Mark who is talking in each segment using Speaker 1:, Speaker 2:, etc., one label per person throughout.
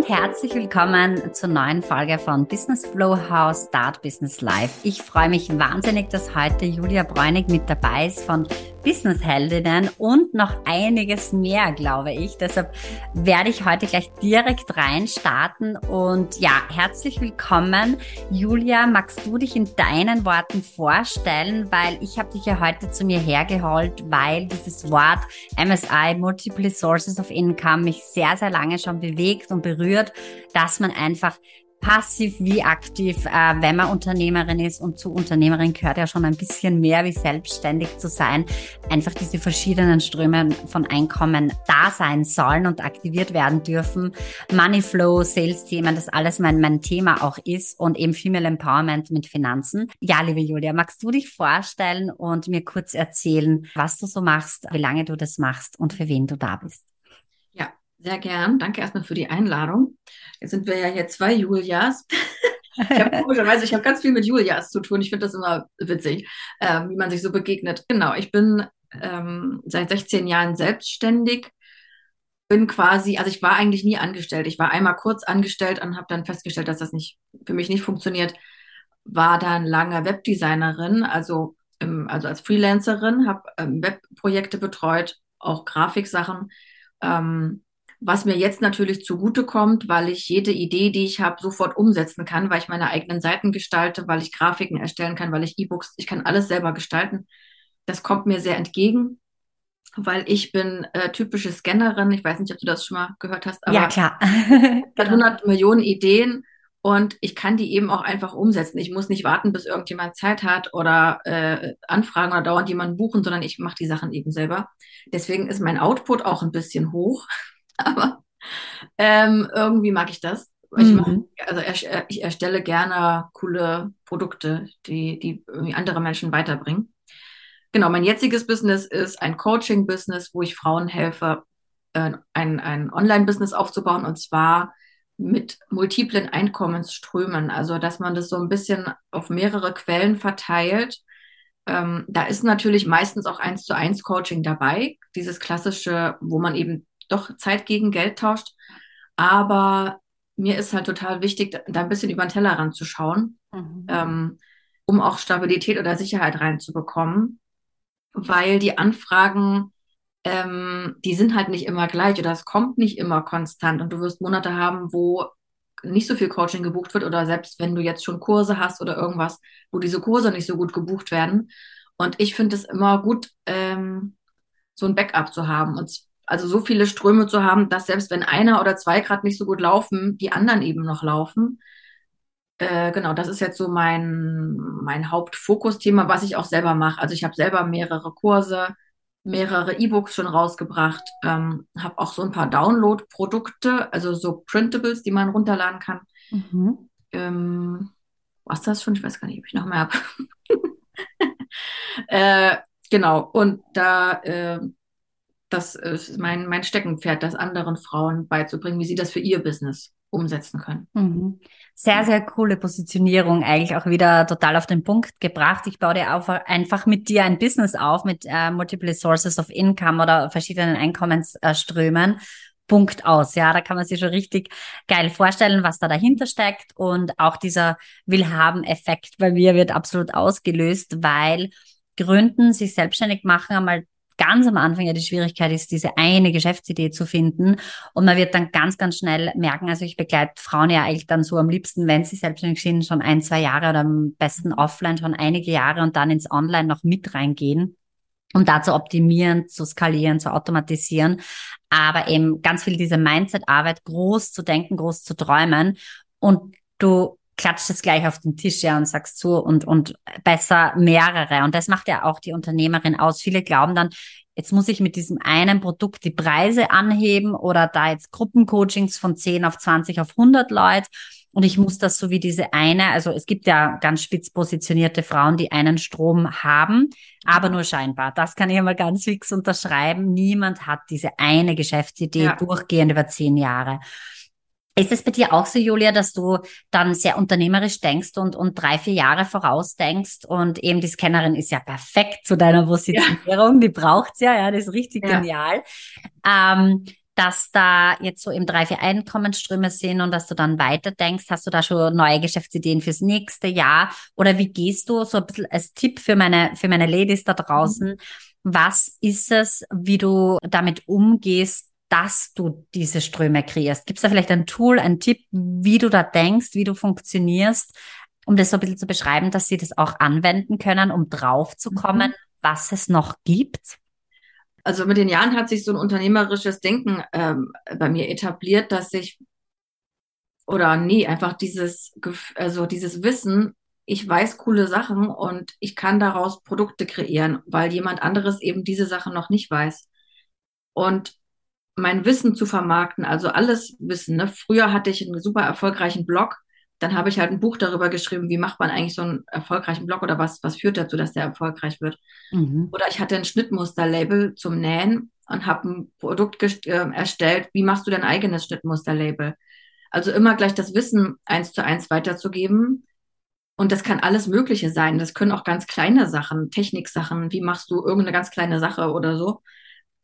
Speaker 1: und herzlich willkommen zur neuen Folge von Business Flow House Start Business Live. Ich freue mich wahnsinnig, dass heute Julia Bräunig mit dabei ist von Business-Heldinnen und noch einiges mehr, glaube ich. Deshalb werde ich heute gleich direkt rein starten und ja, herzlich willkommen. Julia, magst du dich in deinen Worten vorstellen, weil ich habe dich ja heute zu mir hergeholt, weil dieses Wort MSI, Multiple Sources of Income, mich sehr, sehr lange schon bewegt und berührt, dass man einfach passiv wie aktiv, äh, wenn man Unternehmerin ist und zu Unternehmerin gehört ja schon ein bisschen mehr wie selbstständig zu sein, einfach diese verschiedenen Ströme von Einkommen da sein sollen und aktiviert werden dürfen. Moneyflow, Sales-Themen, das alles mein, mein Thema auch ist und eben Female Empowerment mit Finanzen. Ja, liebe Julia, magst du dich vorstellen und mir kurz erzählen, was du so machst, wie lange du das machst und für wen du da bist?
Speaker 2: Sehr gern. Danke erstmal für die Einladung. Jetzt sind wir ja hier zwei Julias. ich habe komischerweise, ich habe ganz viel mit Julias zu tun. Ich finde das immer witzig, ähm, wie man sich so begegnet. Genau, ich bin ähm, seit 16 Jahren selbstständig. Bin quasi, also ich war eigentlich nie angestellt. Ich war einmal kurz angestellt und habe dann festgestellt, dass das nicht für mich nicht funktioniert. War dann lange Webdesignerin, also, ähm, also als Freelancerin, habe ähm, Webprojekte betreut, auch Grafiksachen. Ähm, was mir jetzt natürlich zugutekommt, weil ich jede Idee, die ich habe, sofort umsetzen kann, weil ich meine eigenen Seiten gestalte, weil ich Grafiken erstellen kann, weil ich E-Books, ich kann alles selber gestalten. Das kommt mir sehr entgegen, weil ich bin äh, typische Scannerin. Ich weiß nicht, ob du das schon mal gehört hast,
Speaker 1: aber ja, klar.
Speaker 2: ich habe 100 Millionen Ideen und ich kann die eben auch einfach umsetzen. Ich muss nicht warten, bis irgendjemand Zeit hat oder äh, anfragen oder dauernd jemanden buchen, sondern ich mache die Sachen eben selber. Deswegen ist mein Output auch ein bisschen hoch. Aber ähm, irgendwie mag ich das. Ich, mhm. also ich erstelle gerne coole Produkte, die, die irgendwie andere Menschen weiterbringen. Genau, mein jetziges Business ist ein Coaching-Business, wo ich Frauen helfe, äh, ein, ein Online-Business aufzubauen und zwar mit multiplen Einkommensströmen. Also, dass man das so ein bisschen auf mehrere Quellen verteilt. Ähm, da ist natürlich meistens auch eins zu eins Coaching dabei. Dieses klassische, wo man eben doch Zeit gegen Geld tauscht. Aber mir ist halt total wichtig, da ein bisschen über den Tellerrand zu schauen, mhm. ähm, um auch Stabilität oder Sicherheit reinzubekommen, weil die Anfragen, ähm, die sind halt nicht immer gleich oder es kommt nicht immer konstant und du wirst Monate haben, wo nicht so viel Coaching gebucht wird oder selbst wenn du jetzt schon Kurse hast oder irgendwas, wo diese Kurse nicht so gut gebucht werden. Und ich finde es immer gut, ähm, so ein Backup zu haben. Und also so viele Ströme zu haben, dass selbst wenn einer oder zwei gerade nicht so gut laufen, die anderen eben noch laufen. Äh, genau, das ist jetzt so mein, mein Hauptfokusthema, was ich auch selber mache. Also ich habe selber mehrere Kurse, mehrere E-Books schon rausgebracht, ähm, habe auch so ein paar Download-Produkte, also so Printables, die man runterladen kann. Mhm. Ähm, was das schon? Ich weiß gar nicht, ob ich noch mehr habe. äh, genau, und da äh, das ist mein, mein Steckenpferd, das anderen Frauen beizubringen, wie sie das für ihr Business umsetzen können.
Speaker 1: Mhm. Sehr, sehr coole Positionierung, eigentlich auch wieder total auf den Punkt gebracht. Ich baue dir auch einfach mit dir ein Business auf, mit äh, Multiple Sources of Income oder verschiedenen Einkommensströmen. Punkt aus. Ja, da kann man sich schon richtig geil vorstellen, was da dahinter steckt. Und auch dieser Willhaben-Effekt bei mir wird absolut ausgelöst, weil Gründen, sich selbstständig machen, einmal ganz am Anfang ja die Schwierigkeit ist, diese eine Geschäftsidee zu finden. Und man wird dann ganz, ganz schnell merken, also ich begleite Frauen ja eigentlich dann so am liebsten, wenn sie selbstständig sind, schon ein, zwei Jahre oder am besten offline schon einige Jahre und dann ins Online noch mit reingehen um da zu optimieren, zu skalieren, zu automatisieren, aber eben ganz viel diese Mindset-Arbeit, groß zu denken, groß zu träumen. Und du klatscht es gleich auf den Tisch ja und sagst zu und, und besser mehrere. Und das macht ja auch die Unternehmerin aus. Viele glauben dann, jetzt muss ich mit diesem einen Produkt die Preise anheben oder da jetzt Gruppencoachings von 10 auf 20 auf 100 Leute. Und ich muss das so wie diese eine, also es gibt ja ganz spitz positionierte Frauen, die einen Strom haben, aber nur scheinbar. Das kann ich einmal ganz fix unterschreiben. Niemand hat diese eine Geschäftsidee ja. durchgehend über zehn Jahre. Ist es bei dir auch so, Julia, dass du dann sehr unternehmerisch denkst und, und drei, vier Jahre vorausdenkst und eben die Scannerin ist ja perfekt zu deiner Positionierung, ja. die braucht's ja, ja, das ist richtig ja. genial. Ähm, dass da jetzt so im drei, vier Einkommensströme sind und dass du dann weiter denkst? Hast du da schon neue Geschäftsideen fürs nächste Jahr? Oder wie gehst du so ein bisschen als Tipp für meine, für meine Ladies da draußen? Mhm. Was ist es, wie du damit umgehst, dass du diese Ströme kreierst? Gibt es da vielleicht ein Tool, ein Tipp, wie du da denkst, wie du funktionierst, um das so ein bisschen zu beschreiben, dass sie das auch anwenden können, um drauf zu kommen, mhm. was es noch gibt?
Speaker 2: Also mit den Jahren hat sich so ein unternehmerisches Denken ähm, bei mir etabliert, dass ich oder nee, einfach dieses, also dieses Wissen, ich weiß coole Sachen und ich kann daraus Produkte kreieren, weil jemand anderes eben diese Sachen noch nicht weiß. Und mein Wissen zu vermarkten, also alles Wissen. Ne? Früher hatte ich einen super erfolgreichen Blog, dann habe ich halt ein Buch darüber geschrieben, wie macht man eigentlich so einen erfolgreichen Blog oder was, was führt dazu, dass der erfolgreich wird. Mhm. Oder ich hatte ein Schnittmusterlabel zum Nähen und habe ein Produkt äh, erstellt, wie machst du dein eigenes Schnittmusterlabel? Also immer gleich das Wissen eins zu eins weiterzugeben. Und das kann alles Mögliche sein. Das können auch ganz kleine Sachen, Techniksachen. Wie machst du irgendeine ganz kleine Sache oder so?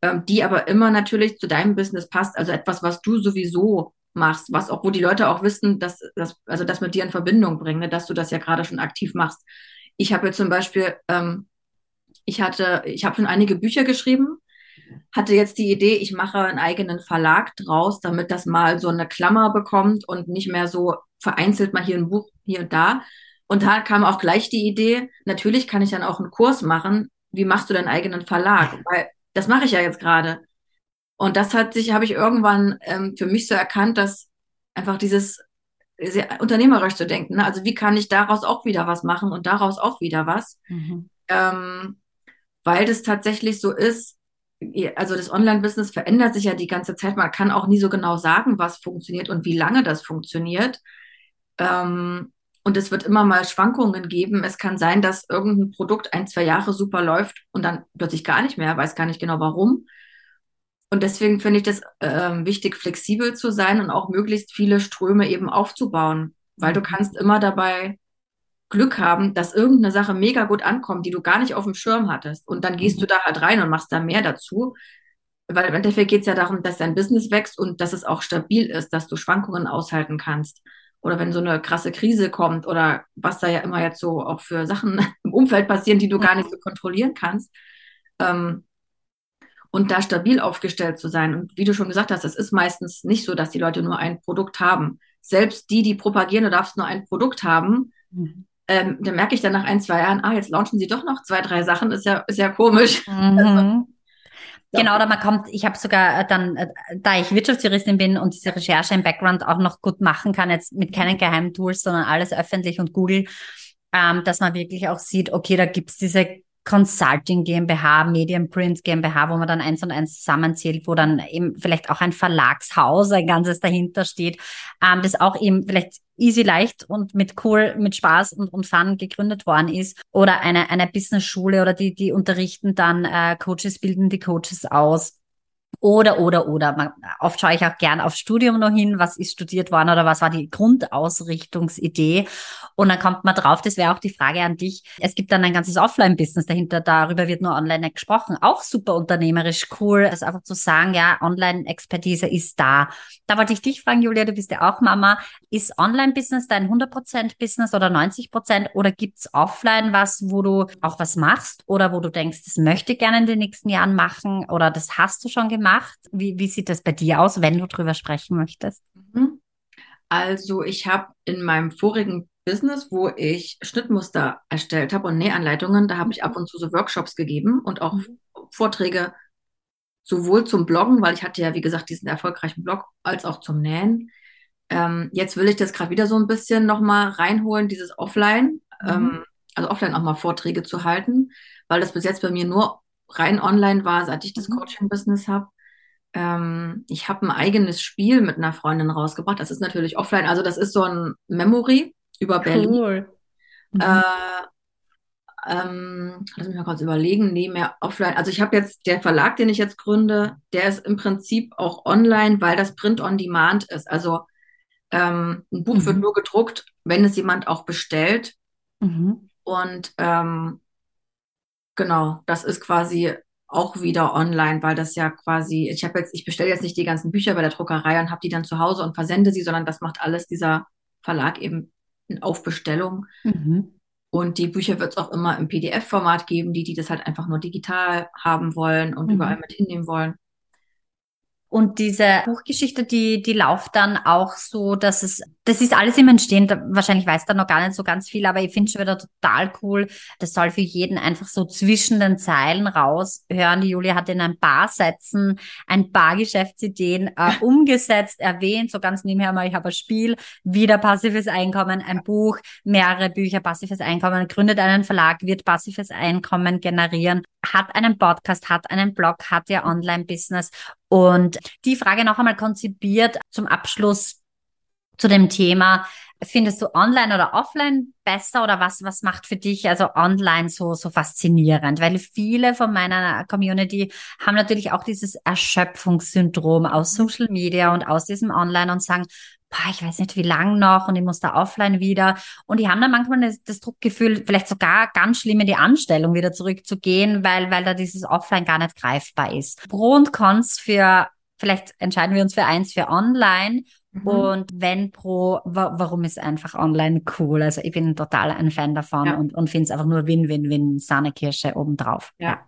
Speaker 2: Ähm, die aber immer natürlich zu deinem Business passt, also etwas, was du sowieso machst, was auch, wo die Leute auch wissen, dass, dass also das mit dir in Verbindung bringen, ne, dass du das ja gerade schon aktiv machst. Ich habe jetzt zum Beispiel, ähm, ich hatte, ich habe schon einige Bücher geschrieben, hatte jetzt die Idee, ich mache einen eigenen Verlag draus, damit das mal so eine Klammer bekommt und nicht mehr so vereinzelt mal hier ein Buch hier und da. Und da kam auch gleich die Idee, natürlich kann ich dann auch einen Kurs machen. Wie machst du deinen eigenen Verlag? Weil das mache ich ja jetzt gerade. Und das hat sich, habe ich irgendwann ähm, für mich so erkannt, dass einfach dieses sehr unternehmerisch zu denken. Ne? Also wie kann ich daraus auch wieder was machen und daraus auch wieder was? Mhm. Ähm, weil das tatsächlich so ist, also das Online-Business verändert sich ja die ganze Zeit. Man kann auch nie so genau sagen, was funktioniert und wie lange das funktioniert. Ähm, und es wird immer mal Schwankungen geben. Es kann sein, dass irgendein Produkt ein, zwei Jahre super läuft und dann plötzlich gar nicht mehr, weiß gar nicht genau warum. Und deswegen finde ich das äh, wichtig, flexibel zu sein und auch möglichst viele Ströme eben aufzubauen, weil du kannst immer dabei Glück haben, dass irgendeine Sache mega gut ankommt, die du gar nicht auf dem Schirm hattest. Und dann gehst mhm. du da halt rein und machst da mehr dazu. Weil im Endeffekt geht es ja darum, dass dein Business wächst und dass es auch stabil ist, dass du Schwankungen aushalten kannst oder wenn so eine krasse Krise kommt oder was da ja immer jetzt so auch für Sachen im Umfeld passieren, die du gar nicht so kontrollieren kannst. Ähm, und da stabil aufgestellt zu sein. Und wie du schon gesagt hast, es ist meistens nicht so, dass die Leute nur ein Produkt haben. Selbst die, die propagieren, du darfst nur ein Produkt haben, mhm. ähm, dann merke ich dann nach ein, zwei Jahren, ah, jetzt launchen sie doch noch zwei, drei Sachen, ist ja, ist ja komisch. Mhm. Also,
Speaker 1: Genau, oder man kommt, ich habe sogar äh, dann, äh, da ich Wirtschaftsjuristin bin und diese Recherche im Background auch noch gut machen kann, jetzt mit keinen geheimen Tools, sondern alles öffentlich und Google, ähm, dass man wirklich auch sieht, okay, da gibt's diese Consulting GmbH, Medienprint GmbH, wo man dann eins und eins zusammenzählt, wo dann eben vielleicht auch ein Verlagshaus, ein ganzes dahinter steht, ähm, das auch eben vielleicht easy leicht und mit cool, mit Spaß und, und Fun gegründet worden ist. Oder eine, eine Business-Schule oder die, die unterrichten dann äh, Coaches, bilden die Coaches aus. Oder, oder, oder. Oft schaue ich auch gern auf Studium noch hin, was ist studiert worden oder was war die Grundausrichtungsidee. Und dann kommt man drauf, das wäre auch die Frage an dich. Es gibt dann ein ganzes Offline-Business dahinter, darüber wird nur online nicht gesprochen. Auch super unternehmerisch cool, das einfach zu sagen, ja, Online-Expertise ist da. Da wollte ich dich fragen, Julia, du bist ja auch Mama. Ist Online-Business dein 100% Business oder 90% oder gibt's offline was, wo du auch was machst oder wo du denkst, das möchte ich gerne in den nächsten Jahren machen oder das hast du schon gemacht? Gemacht? Wie, wie sieht das bei dir aus, wenn du drüber sprechen möchtest? Mhm.
Speaker 2: Also ich habe in meinem vorigen Business, wo ich Schnittmuster erstellt habe und Nähanleitungen, da habe ich ab und zu so Workshops gegeben und auch mhm. Vorträge sowohl zum Bloggen, weil ich hatte ja, wie gesagt, diesen erfolgreichen Blog, als auch zum Nähen. Ähm, jetzt will ich das gerade wieder so ein bisschen nochmal reinholen, dieses Offline, mhm. ähm, also offline auch mal Vorträge zu halten, weil das bis jetzt bei mir nur rein online war, seit ich das mhm. Coaching-Business habe. Ähm, ich habe ein eigenes Spiel mit einer Freundin rausgebracht. Das ist natürlich offline. Also das ist so ein Memory über Berlin. Cool. Mhm. Äh, ähm, lass mich mal kurz überlegen. Nee, mehr offline. Also ich habe jetzt, der Verlag, den ich jetzt gründe, der ist im Prinzip auch online, weil das Print on Demand ist. Also ähm, ein Buch mhm. wird nur gedruckt, wenn es jemand auch bestellt. Mhm. Und ähm, genau, das ist quasi auch wieder online, weil das ja quasi, ich habe jetzt, ich bestelle jetzt nicht die ganzen Bücher bei der Druckerei und habe die dann zu Hause und versende sie, sondern das macht alles dieser Verlag eben auf Bestellung. Mhm. Und die Bücher wird es auch immer im PDF-Format geben, die, die das halt einfach nur digital haben wollen und mhm. überall mit hinnehmen wollen.
Speaker 1: Und diese Buchgeschichte, die, die läuft dann auch so, dass es, das ist alles im Entstehen. Wahrscheinlich weiß da noch gar nicht so ganz viel, aber ich finde schon wieder total cool. Das soll für jeden einfach so zwischen den Zeilen raushören. Die Julia hat in ein paar Sätzen ein paar Geschäftsideen äh, umgesetzt, erwähnt, so ganz nebenher mal, ich habe ein Spiel, wieder passives Einkommen, ein Buch, mehrere Bücher, passives Einkommen, gründet einen Verlag, wird passives Einkommen generieren, hat einen Podcast, hat einen Blog, hat ihr Online-Business und die Frage noch einmal konzipiert zum Abschluss zu dem Thema. Findest du online oder offline besser oder was, was macht für dich also online so, so faszinierend? Weil viele von meiner Community haben natürlich auch dieses Erschöpfungssyndrom aus Social Media und aus diesem Online und sagen, boah, ich weiß nicht wie lang noch und ich muss da offline wieder. Und die haben dann manchmal das, das Druckgefühl, vielleicht sogar ganz schlimm in die Anstellung wieder zurückzugehen, weil, weil da dieses Offline gar nicht greifbar ist. Pro und Cons für, vielleicht entscheiden wir uns für eins für online. Mhm. Und wenn pro, wa warum ist einfach online cool? Also ich bin total ein Fan davon ja. und, und finde es einfach nur Win-Win-Win, Sahnekirsche obendrauf.
Speaker 2: Ja. ja.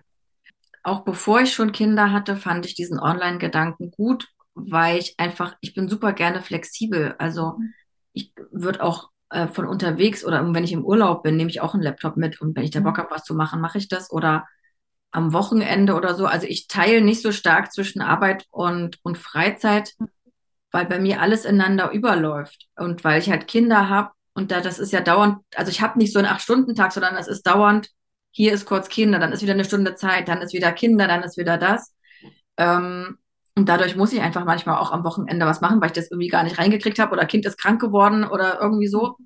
Speaker 2: Auch bevor ich schon Kinder hatte, fand ich diesen Online-Gedanken gut weil ich einfach, ich bin super gerne flexibel. Also mhm. ich würde auch äh, von unterwegs oder wenn ich im Urlaub bin, nehme ich auch einen Laptop mit und wenn ich da Bock mhm. habe, was zu machen, mache ich das oder am Wochenende oder so. Also ich teile nicht so stark zwischen Arbeit und, und Freizeit, weil bei mir alles ineinander überläuft und weil ich halt Kinder habe und da das ist ja dauernd, also ich habe nicht so einen Acht-Stunden-Tag, sondern es ist dauernd, hier ist kurz Kinder, dann ist wieder eine Stunde Zeit, dann ist wieder Kinder, dann ist wieder das. Ähm, und dadurch muss ich einfach manchmal auch am Wochenende was machen, weil ich das irgendwie gar nicht reingekriegt habe oder Kind ist krank geworden oder irgendwie so.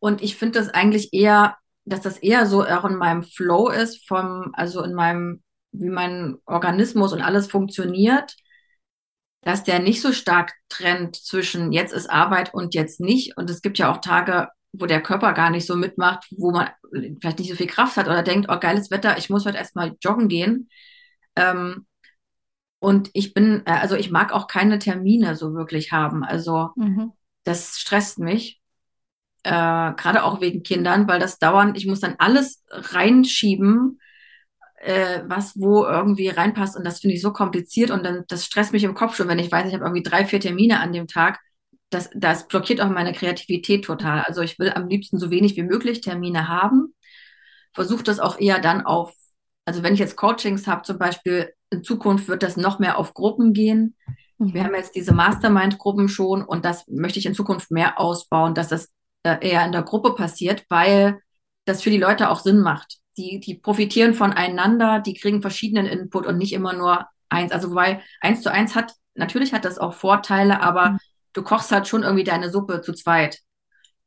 Speaker 2: Und ich finde das eigentlich eher, dass das eher so auch in meinem Flow ist, vom, also in meinem, wie mein Organismus und alles funktioniert, dass der nicht so stark trennt zwischen jetzt ist Arbeit und jetzt nicht. Und es gibt ja auch Tage, wo der Körper gar nicht so mitmacht, wo man vielleicht nicht so viel Kraft hat oder denkt, oh, geiles Wetter, ich muss heute erstmal joggen gehen. Ähm, und ich bin, äh, also ich mag auch keine Termine so wirklich haben. Also mhm. das stresst mich. Äh, Gerade auch wegen Kindern, weil das dauernd, ich muss dann alles reinschieben, äh, was wo irgendwie reinpasst. Und das finde ich so kompliziert und dann das stresst mich im Kopf schon, wenn ich weiß, ich habe irgendwie drei, vier Termine an dem Tag. Das, das blockiert auch meine Kreativität total. Also ich will am liebsten so wenig wie möglich Termine haben. Versuche das auch eher dann auf, also wenn ich jetzt Coachings habe, zum Beispiel in Zukunft wird das noch mehr auf Gruppen gehen. Mhm. Wir haben jetzt diese Mastermind-Gruppen schon und das möchte ich in Zukunft mehr ausbauen, dass das äh, eher in der Gruppe passiert, weil das für die Leute auch Sinn macht. Die, die profitieren voneinander, die kriegen verschiedenen Input und nicht immer nur eins. Also wobei eins zu eins hat, natürlich hat das auch Vorteile, aber mhm. du kochst halt schon irgendwie deine Suppe zu zweit.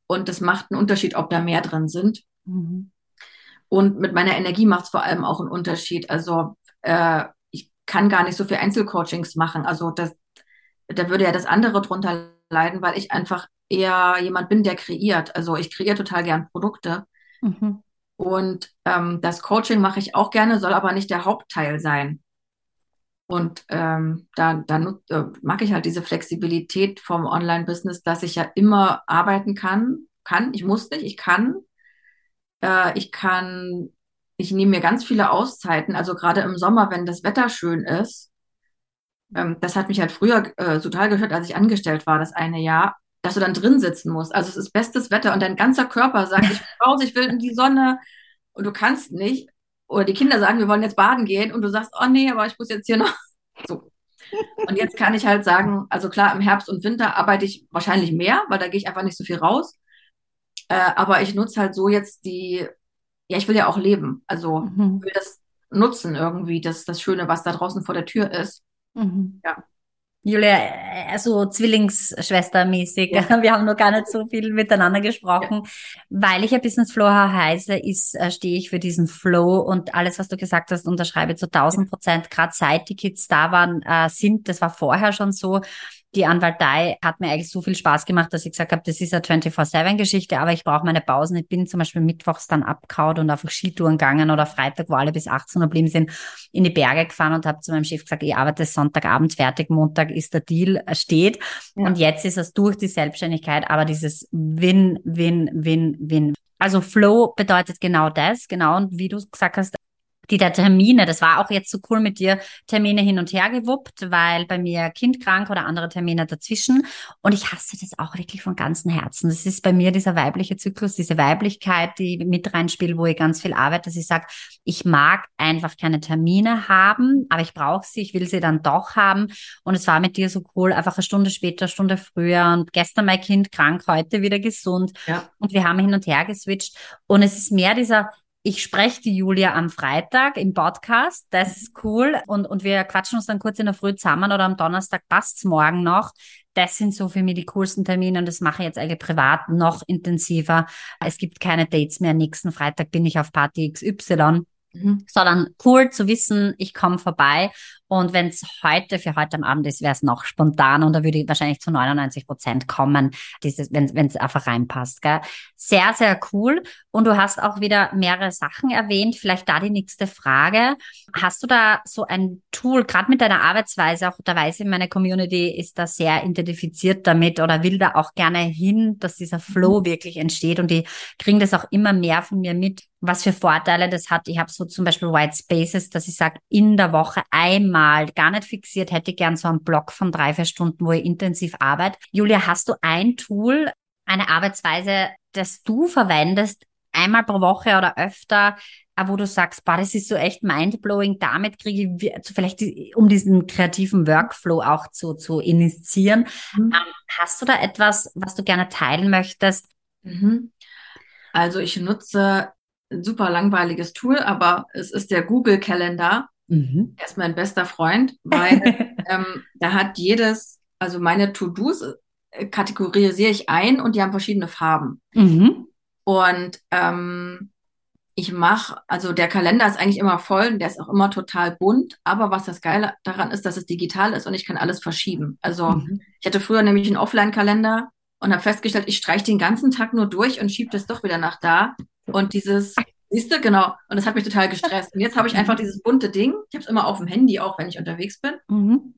Speaker 2: Und das macht einen Unterschied, ob da mehr drin sind. Mhm. Und mit meiner Energie macht es vor allem auch einen Unterschied. Also äh, kann gar nicht so viel Einzelcoachings machen. Also das, da würde ja das andere drunter leiden, weil ich einfach eher jemand bin, der kreiert. Also ich kreiere total gern Produkte. Mhm. Und ähm, das Coaching mache ich auch gerne, soll aber nicht der Hauptteil sein. Und ähm, da, da äh, mag ich halt diese Flexibilität vom Online-Business, dass ich ja immer arbeiten kann. Kann, ich muss nicht, ich kann. Äh, ich kann ich nehme mir ganz viele Auszeiten, also gerade im Sommer, wenn das Wetter schön ist. Ähm, das hat mich halt früher äh, total gehört, als ich angestellt war, das eine Jahr, dass du dann drin sitzen musst. Also es ist bestes Wetter und dein ganzer Körper sagt, ich raus, ich will in die Sonne und du kannst nicht. Oder die Kinder sagen, wir wollen jetzt baden gehen und du sagst, oh nee, aber ich muss jetzt hier noch. So. Und jetzt kann ich halt sagen, also klar, im Herbst und Winter arbeite ich wahrscheinlich mehr, weil da gehe ich einfach nicht so viel raus. Äh, aber ich nutze halt so jetzt die ja, ich will ja auch leben. Also mhm. will das nutzen irgendwie, das, das Schöne, was da draußen vor der Tür ist. Mhm. Ja.
Speaker 1: Julia, also Zwillingsschwestermäßig. Ja. Wir haben noch gar nicht so viel miteinander gesprochen. Ja. Weil ich ja Business Flow heiße, ist, äh, stehe ich für diesen Flow und alles, was du gesagt hast, unterschreibe zu 1000 Prozent. Gerade seit die Kids da waren, äh, sind, das war vorher schon so, die Anwaltei hat mir eigentlich so viel Spaß gemacht, dass ich gesagt habe, das ist eine 24-7-Geschichte, aber ich brauche meine Pausen. Ich bin zum Beispiel mittwochs dann abgehauen und einfach Skitouren gegangen oder Freitag, wo alle bis 18 Uhr blieben sind, in die Berge gefahren und habe zu meinem Chef gesagt, ich arbeite Sonntagabend fertig, Montag ist der Deal, äh, steht. Ja. Und jetzt ist es durch die Selbstständigkeit, aber dieses Win, Win, Win, Win. Also Flow bedeutet genau das, genau. Und wie du gesagt hast, die der Termine, das war auch jetzt so cool mit dir, Termine hin und her gewuppt, weil bei mir Kind krank oder andere Termine dazwischen. Und ich hasse das auch wirklich von ganzem Herzen. Das ist bei mir dieser weibliche Zyklus, diese Weiblichkeit, die mit reinspielt, wo ich ganz viel arbeite, dass ich sage, ich mag einfach keine Termine haben, aber ich brauche sie, ich will sie dann doch haben. Und es war mit dir so cool, einfach eine Stunde später, eine Stunde früher und gestern mein Kind krank, heute wieder gesund. Ja. Und wir haben hin und her geswitcht. Und es ist mehr dieser, ich spreche die Julia am Freitag im Podcast. Das ist cool. Und, und wir quatschen uns dann kurz in der Früh zusammen oder am Donnerstag passt's morgen noch. Das sind so für mich die coolsten Termine und das mache ich jetzt eigentlich privat noch intensiver. Es gibt keine Dates mehr. Nächsten Freitag bin ich auf Party XY. Mhm. Sondern cool zu wissen, ich komme vorbei und wenn es heute für heute am Abend ist, wäre es noch spontan und da würde ich wahrscheinlich zu 99 Prozent kommen, wenn es einfach reinpasst. Gell? Sehr, sehr cool. Und du hast auch wieder mehrere Sachen erwähnt. Vielleicht da die nächste Frage. Hast du da so ein Tool, gerade mit deiner Arbeitsweise, auch da weiß ich, meine Community ist da sehr identifiziert damit oder will da auch gerne hin, dass dieser Flow mhm. wirklich entsteht und die kriegen das auch immer mehr von mir mit, was für Vorteile das hat. Ich habe so zum Beispiel White Spaces, dass ich sage, in der Woche einmal mal gar nicht fixiert, hätte gern so einen Block von drei, vier Stunden, wo ich intensiv arbeite. Julia, hast du ein Tool, eine Arbeitsweise, das du verwendest, einmal pro Woche oder öfter, äh, wo du sagst, boah, das ist so echt mindblowing, damit kriege ich, vielleicht um diesen kreativen Workflow auch zu, zu initiieren. Mhm. Ähm, hast du da etwas, was du gerne teilen möchtest?
Speaker 2: Mhm. Also ich nutze ein super langweiliges Tool, aber es ist der Google Kalender. Mhm. Er ist mein bester Freund, weil ähm, da hat jedes, also meine To-Dos äh, kategorisiere ich ein und die haben verschiedene Farben. Mhm. Und ähm, ich mache, also der Kalender ist eigentlich immer voll, der ist auch immer total bunt, aber was das Geile daran ist, dass es digital ist und ich kann alles verschieben. Also mhm. ich hatte früher nämlich einen Offline-Kalender und habe festgestellt, ich streiche den ganzen Tag nur durch und schiebe das doch wieder nach da. Und dieses Siehst du, genau. Und das hat mich total gestresst. Und jetzt habe ich einfach dieses bunte Ding. Ich habe es immer auf dem Handy, auch wenn ich unterwegs bin. Mhm.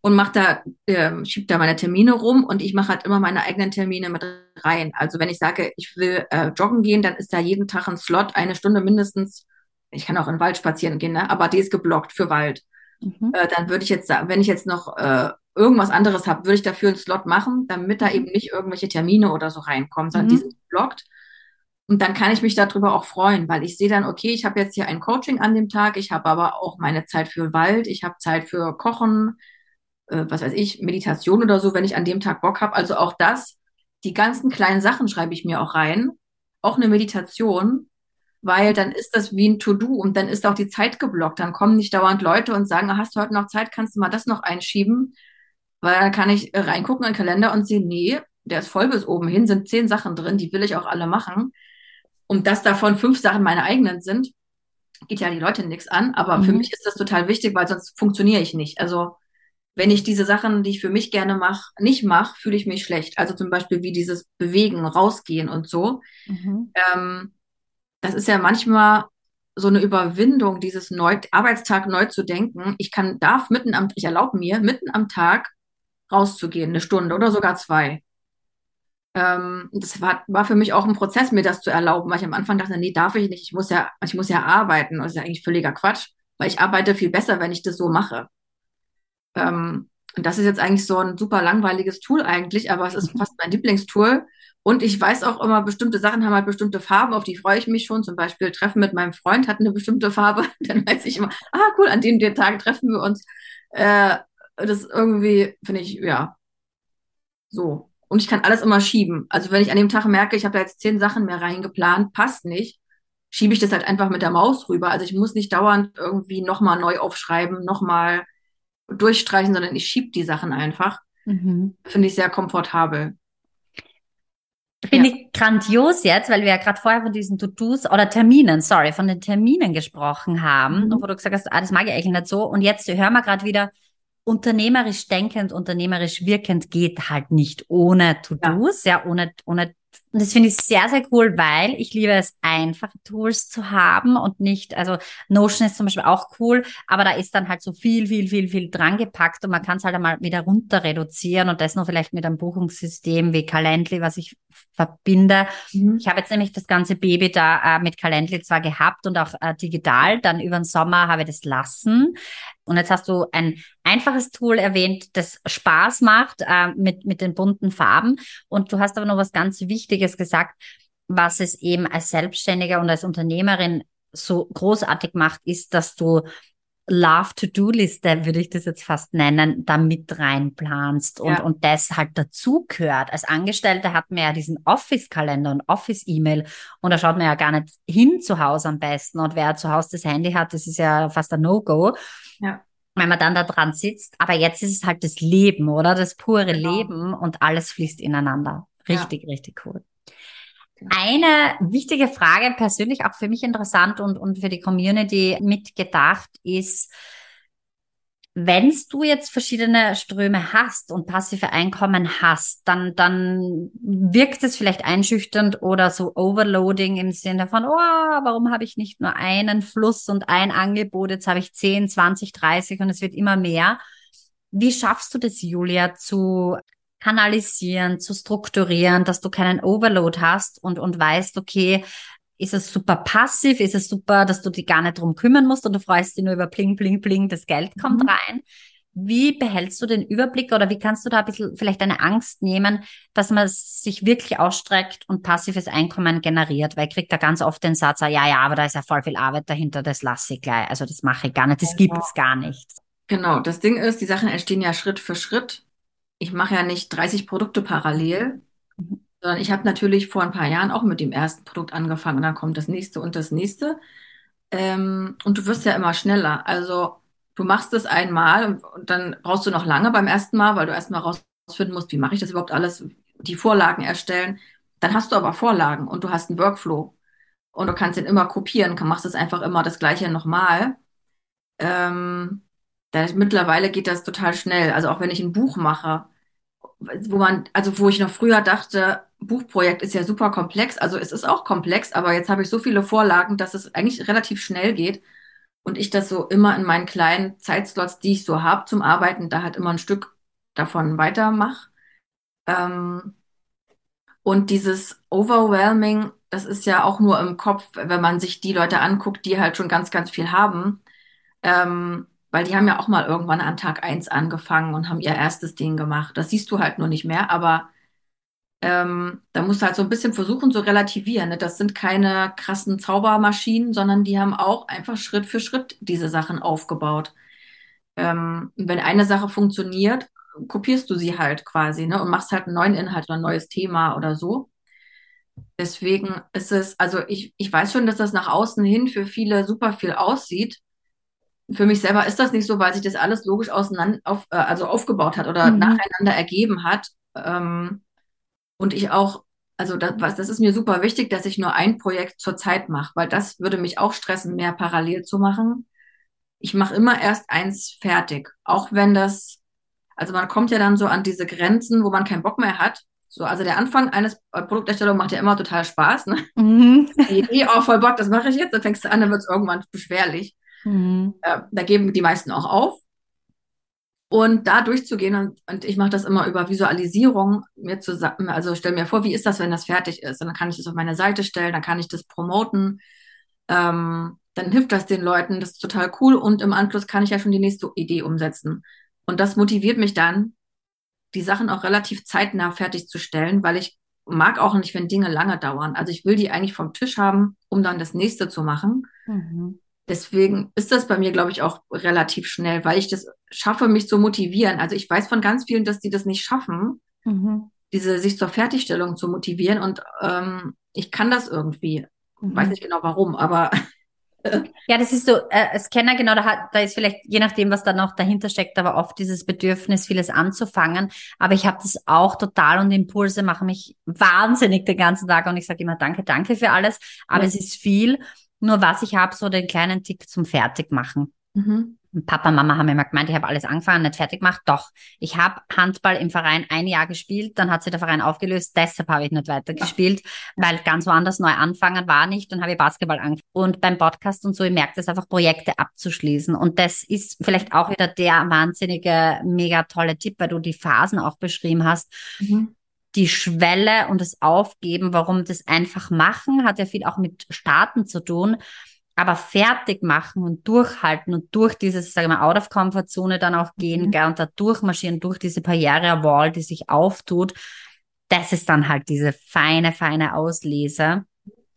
Speaker 2: Und mach da, äh, schieb da meine Termine rum und ich mache halt immer meine eigenen Termine mit rein. Also wenn ich sage, ich will äh, joggen gehen, dann ist da jeden Tag ein Slot, eine Stunde mindestens. Ich kann auch in den Wald spazieren gehen, ne? aber die ist geblockt für Wald. Mhm. Äh, dann würde ich jetzt, wenn ich jetzt noch äh, irgendwas anderes habe, würde ich dafür einen Slot machen, damit da eben nicht irgendwelche Termine oder so reinkommen, sondern mhm. die sind geblockt. Und dann kann ich mich darüber auch freuen, weil ich sehe dann, okay, ich habe jetzt hier ein Coaching an dem Tag, ich habe aber auch meine Zeit für Wald, ich habe Zeit für Kochen, äh, was weiß ich, Meditation oder so, wenn ich an dem Tag Bock habe. Also auch das, die ganzen kleinen Sachen schreibe ich mir auch rein, auch eine Meditation, weil dann ist das wie ein To-Do und dann ist auch die Zeit geblockt. Dann kommen nicht dauernd Leute und sagen, hast du heute noch Zeit, kannst du mal das noch einschieben? Weil dann kann ich reingucken in den Kalender und sehen, nee, der ist voll bis oben hin, sind zehn Sachen drin, die will ich auch alle machen und dass davon fünf Sachen meine eigenen sind, geht ja die Leute nichts an. Aber mhm. für mich ist das total wichtig, weil sonst funktioniere ich nicht. Also wenn ich diese Sachen, die ich für mich gerne mache, nicht mache, fühle ich mich schlecht. Also zum Beispiel wie dieses Bewegen, rausgehen und so. Mhm. Ähm, das ist ja manchmal so eine Überwindung, dieses neu, Arbeitstag neu zu denken. Ich kann, darf mitten am, ich erlaube mir, mitten am Tag rauszugehen, eine Stunde oder sogar zwei. Ähm, das war, war für mich auch ein Prozess, mir das zu erlauben, weil ich am Anfang dachte, nee, darf ich nicht, ich muss ja, ich muss ja arbeiten. Das ist ja eigentlich völliger Quatsch, weil ich arbeite viel besser, wenn ich das so mache. Ähm, und das ist jetzt eigentlich so ein super langweiliges Tool eigentlich, aber es ist mhm. fast mein Lieblingstool. Und ich weiß auch immer, bestimmte Sachen haben halt bestimmte Farben, auf die freue ich mich schon. Zum Beispiel Treffen mit meinem Freund hat eine bestimmte Farbe. Dann weiß ich immer, ah cool, an dem Tag treffen wir uns. Äh, das irgendwie, finde ich, ja, so und ich kann alles immer schieben. Also wenn ich an dem Tag merke, ich habe da jetzt zehn Sachen mehr reingeplant, passt nicht, schiebe ich das halt einfach mit der Maus rüber. Also ich muss nicht dauernd irgendwie nochmal neu aufschreiben, nochmal durchstreichen, sondern ich schiebe die Sachen einfach. Mhm. Finde ich sehr komfortabel.
Speaker 1: Finde ja. ich grandios jetzt, weil wir ja gerade vorher von diesen To-Dos oder Terminen, sorry, von den Terminen gesprochen haben, mhm. wo du gesagt hast, ah, das mag ich eigentlich nicht so. Und jetzt hören wir gerade wieder, unternehmerisch denkend, unternehmerisch wirkend geht halt nicht ohne To-Dos, ja. ja, ohne, ohne und das finde ich sehr, sehr cool, weil ich liebe es, einfache Tools zu haben und nicht, also Notion ist zum Beispiel auch cool, aber da ist dann halt so viel, viel, viel, viel dran gepackt und man kann es halt einmal wieder runter reduzieren und das nur vielleicht mit einem Buchungssystem wie Calendly, was ich verbinde. Mhm. Ich habe jetzt nämlich das ganze Baby da äh, mit Calendly zwar gehabt und auch äh, digital, dann über den Sommer habe ich das lassen. Und jetzt hast du ein einfaches Tool erwähnt, das Spaß macht äh, mit, mit den bunten Farben. Und du hast aber noch was ganz Wichtiges gesagt, was es eben als Selbstständiger und als Unternehmerin so großartig macht, ist, dass du Love-to-Do-Liste, würde ich das jetzt fast nennen, da mit reinplanst und, ja. und das halt dazu gehört. Als Angestellte hat man ja diesen Office-Kalender und Office-E-Mail und da schaut man ja gar nicht hin zu Hause am besten und wer zu Hause das Handy hat, das ist ja fast ein No-Go. Ja. Wenn man dann da dran sitzt. Aber jetzt ist es halt das Leben, oder? Das pure genau. Leben und alles fließt ineinander. Richtig, ja. richtig cool. Eine wichtige Frage, persönlich auch für mich interessant und, und für die Community mitgedacht, ist, wenn du jetzt verschiedene Ströme hast und passive Einkommen hast, dann, dann wirkt es vielleicht einschüchternd oder so overloading im Sinne von, oh, warum habe ich nicht nur einen Fluss und ein Angebot, jetzt habe ich 10, 20, 30 und es wird immer mehr. Wie schaffst du das, Julia, zu kanalisieren, zu strukturieren, dass du keinen Overload hast und, und weißt, okay, ist es super passiv, ist es super, dass du dich gar nicht drum kümmern musst und du freust dich nur über Pling, Pling, Pling, das Geld kommt mhm. rein. Wie behältst du den Überblick oder wie kannst du da ein bisschen vielleicht eine Angst nehmen, dass man sich wirklich ausstreckt und passives Einkommen generiert? Weil ich krieg da ganz oft den Satz, ja, ja, aber da ist ja voll viel Arbeit dahinter, das lasse ich gleich. Also das mache ich gar nicht, das gibt es gar nicht.
Speaker 2: Genau, das Ding ist, die Sachen entstehen ja Schritt für Schritt ich mache ja nicht 30 Produkte parallel, mhm. sondern ich habe natürlich vor ein paar Jahren auch mit dem ersten Produkt angefangen und dann kommt das nächste und das nächste. Ähm, und du wirst ja immer schneller. Also du machst es einmal und, und dann brauchst du noch lange beim ersten Mal, weil du erstmal rausfinden musst, wie mache ich das überhaupt alles, die Vorlagen erstellen. Dann hast du aber Vorlagen und du hast einen Workflow und du kannst den immer kopieren, machst es einfach immer das gleiche nochmal. Ähm, da, mittlerweile geht das total schnell. Also auch wenn ich ein Buch mache, wo man, also wo ich noch früher dachte, Buchprojekt ist ja super komplex. Also es ist auch komplex, aber jetzt habe ich so viele Vorlagen, dass es eigentlich relativ schnell geht. Und ich das so immer in meinen kleinen Zeitslots, die ich so habe zum Arbeiten, da halt immer ein Stück davon weitermache. Ähm, und dieses Overwhelming, das ist ja auch nur im Kopf, wenn man sich die Leute anguckt, die halt schon ganz, ganz viel haben. Ähm, weil die haben ja auch mal irgendwann an Tag eins angefangen und haben ihr erstes Ding gemacht. Das siehst du halt nur nicht mehr, aber ähm, da musst du halt so ein bisschen versuchen zu relativieren. Ne? Das sind keine krassen Zaubermaschinen, sondern die haben auch einfach Schritt für Schritt diese Sachen aufgebaut. Ähm, wenn eine Sache funktioniert, kopierst du sie halt quasi ne? und machst halt einen neuen Inhalt oder ein neues Thema oder so. Deswegen ist es, also ich, ich weiß schon, dass das nach außen hin für viele super viel aussieht für mich selber ist das nicht so, weil sich das alles logisch auseinander, auf, äh, also aufgebaut hat oder mhm. nacheinander ergeben hat. Ähm, und ich auch, also das, was, das ist mir super wichtig, dass ich nur ein Projekt zur Zeit mache, weil das würde mich auch stressen, mehr parallel zu machen. Ich mache immer erst eins fertig, auch wenn das, also man kommt ja dann so an diese Grenzen, wo man keinen Bock mehr hat. So, also der Anfang eines äh, Produkterstellung macht ja immer total Spaß. Ne? Mhm. Die Idee, oh, voll Bock, das mache ich jetzt, dann fängst du an, dann wird es irgendwann beschwerlich. Mhm. Äh, da geben die meisten auch auf. Und da durchzugehen, und, und ich mache das immer über Visualisierung, mir zusammen, also stell mir vor, wie ist das, wenn das fertig ist? Und dann kann ich das auf meine Seite stellen, dann kann ich das promoten. Ähm, dann hilft das den Leuten, das ist total cool. Und im Anschluss kann ich ja schon die nächste Idee umsetzen. Und das motiviert mich dann, die Sachen auch relativ zeitnah fertigzustellen, weil ich mag auch nicht, wenn Dinge lange dauern. Also ich will die eigentlich vom Tisch haben, um dann das nächste zu machen. Mhm. Deswegen ist das bei mir, glaube ich, auch relativ schnell, weil ich das schaffe, mich zu motivieren. Also ich weiß von ganz vielen, dass die das nicht schaffen, mhm. diese sich zur Fertigstellung zu motivieren. Und ähm, ich kann das irgendwie. Mhm. Weiß nicht genau warum, aber
Speaker 1: ja, das ist so, äh, als Kenner, genau, da, hat, da ist vielleicht, je nachdem, was da noch dahinter steckt, aber oft dieses Bedürfnis, vieles anzufangen. Aber ich habe das auch total und Impulse machen mich wahnsinnig den ganzen Tag und ich sage immer Danke, danke für alles. Aber ja. es ist viel. Nur was ich habe, so den kleinen Tick zum Fertigmachen. Mhm. Papa, Mama haben immer gemeint, ich habe alles angefangen, nicht fertig gemacht. Doch, ich habe Handball im Verein ein Jahr gespielt, dann hat sich der Verein aufgelöst, deshalb habe ich nicht weitergespielt, ja. weil ganz woanders neu anfangen war nicht, dann habe ich Basketball angefangen. Und beim Podcast und so, ich merke das einfach, Projekte abzuschließen. Und das ist vielleicht auch wieder der wahnsinnige, mega tolle Tipp, weil du die Phasen auch beschrieben hast. Mhm die Schwelle und das Aufgeben, warum das einfach machen, hat ja viel auch mit Starten zu tun aber fertig machen und durchhalten und durch dieses, sage ich mal, out of comfort Zone dann auch gehen, mhm. gell, und da durchmarschieren, durch diese Barriere-Wall, die sich auftut, das ist dann halt diese feine, feine Auslese.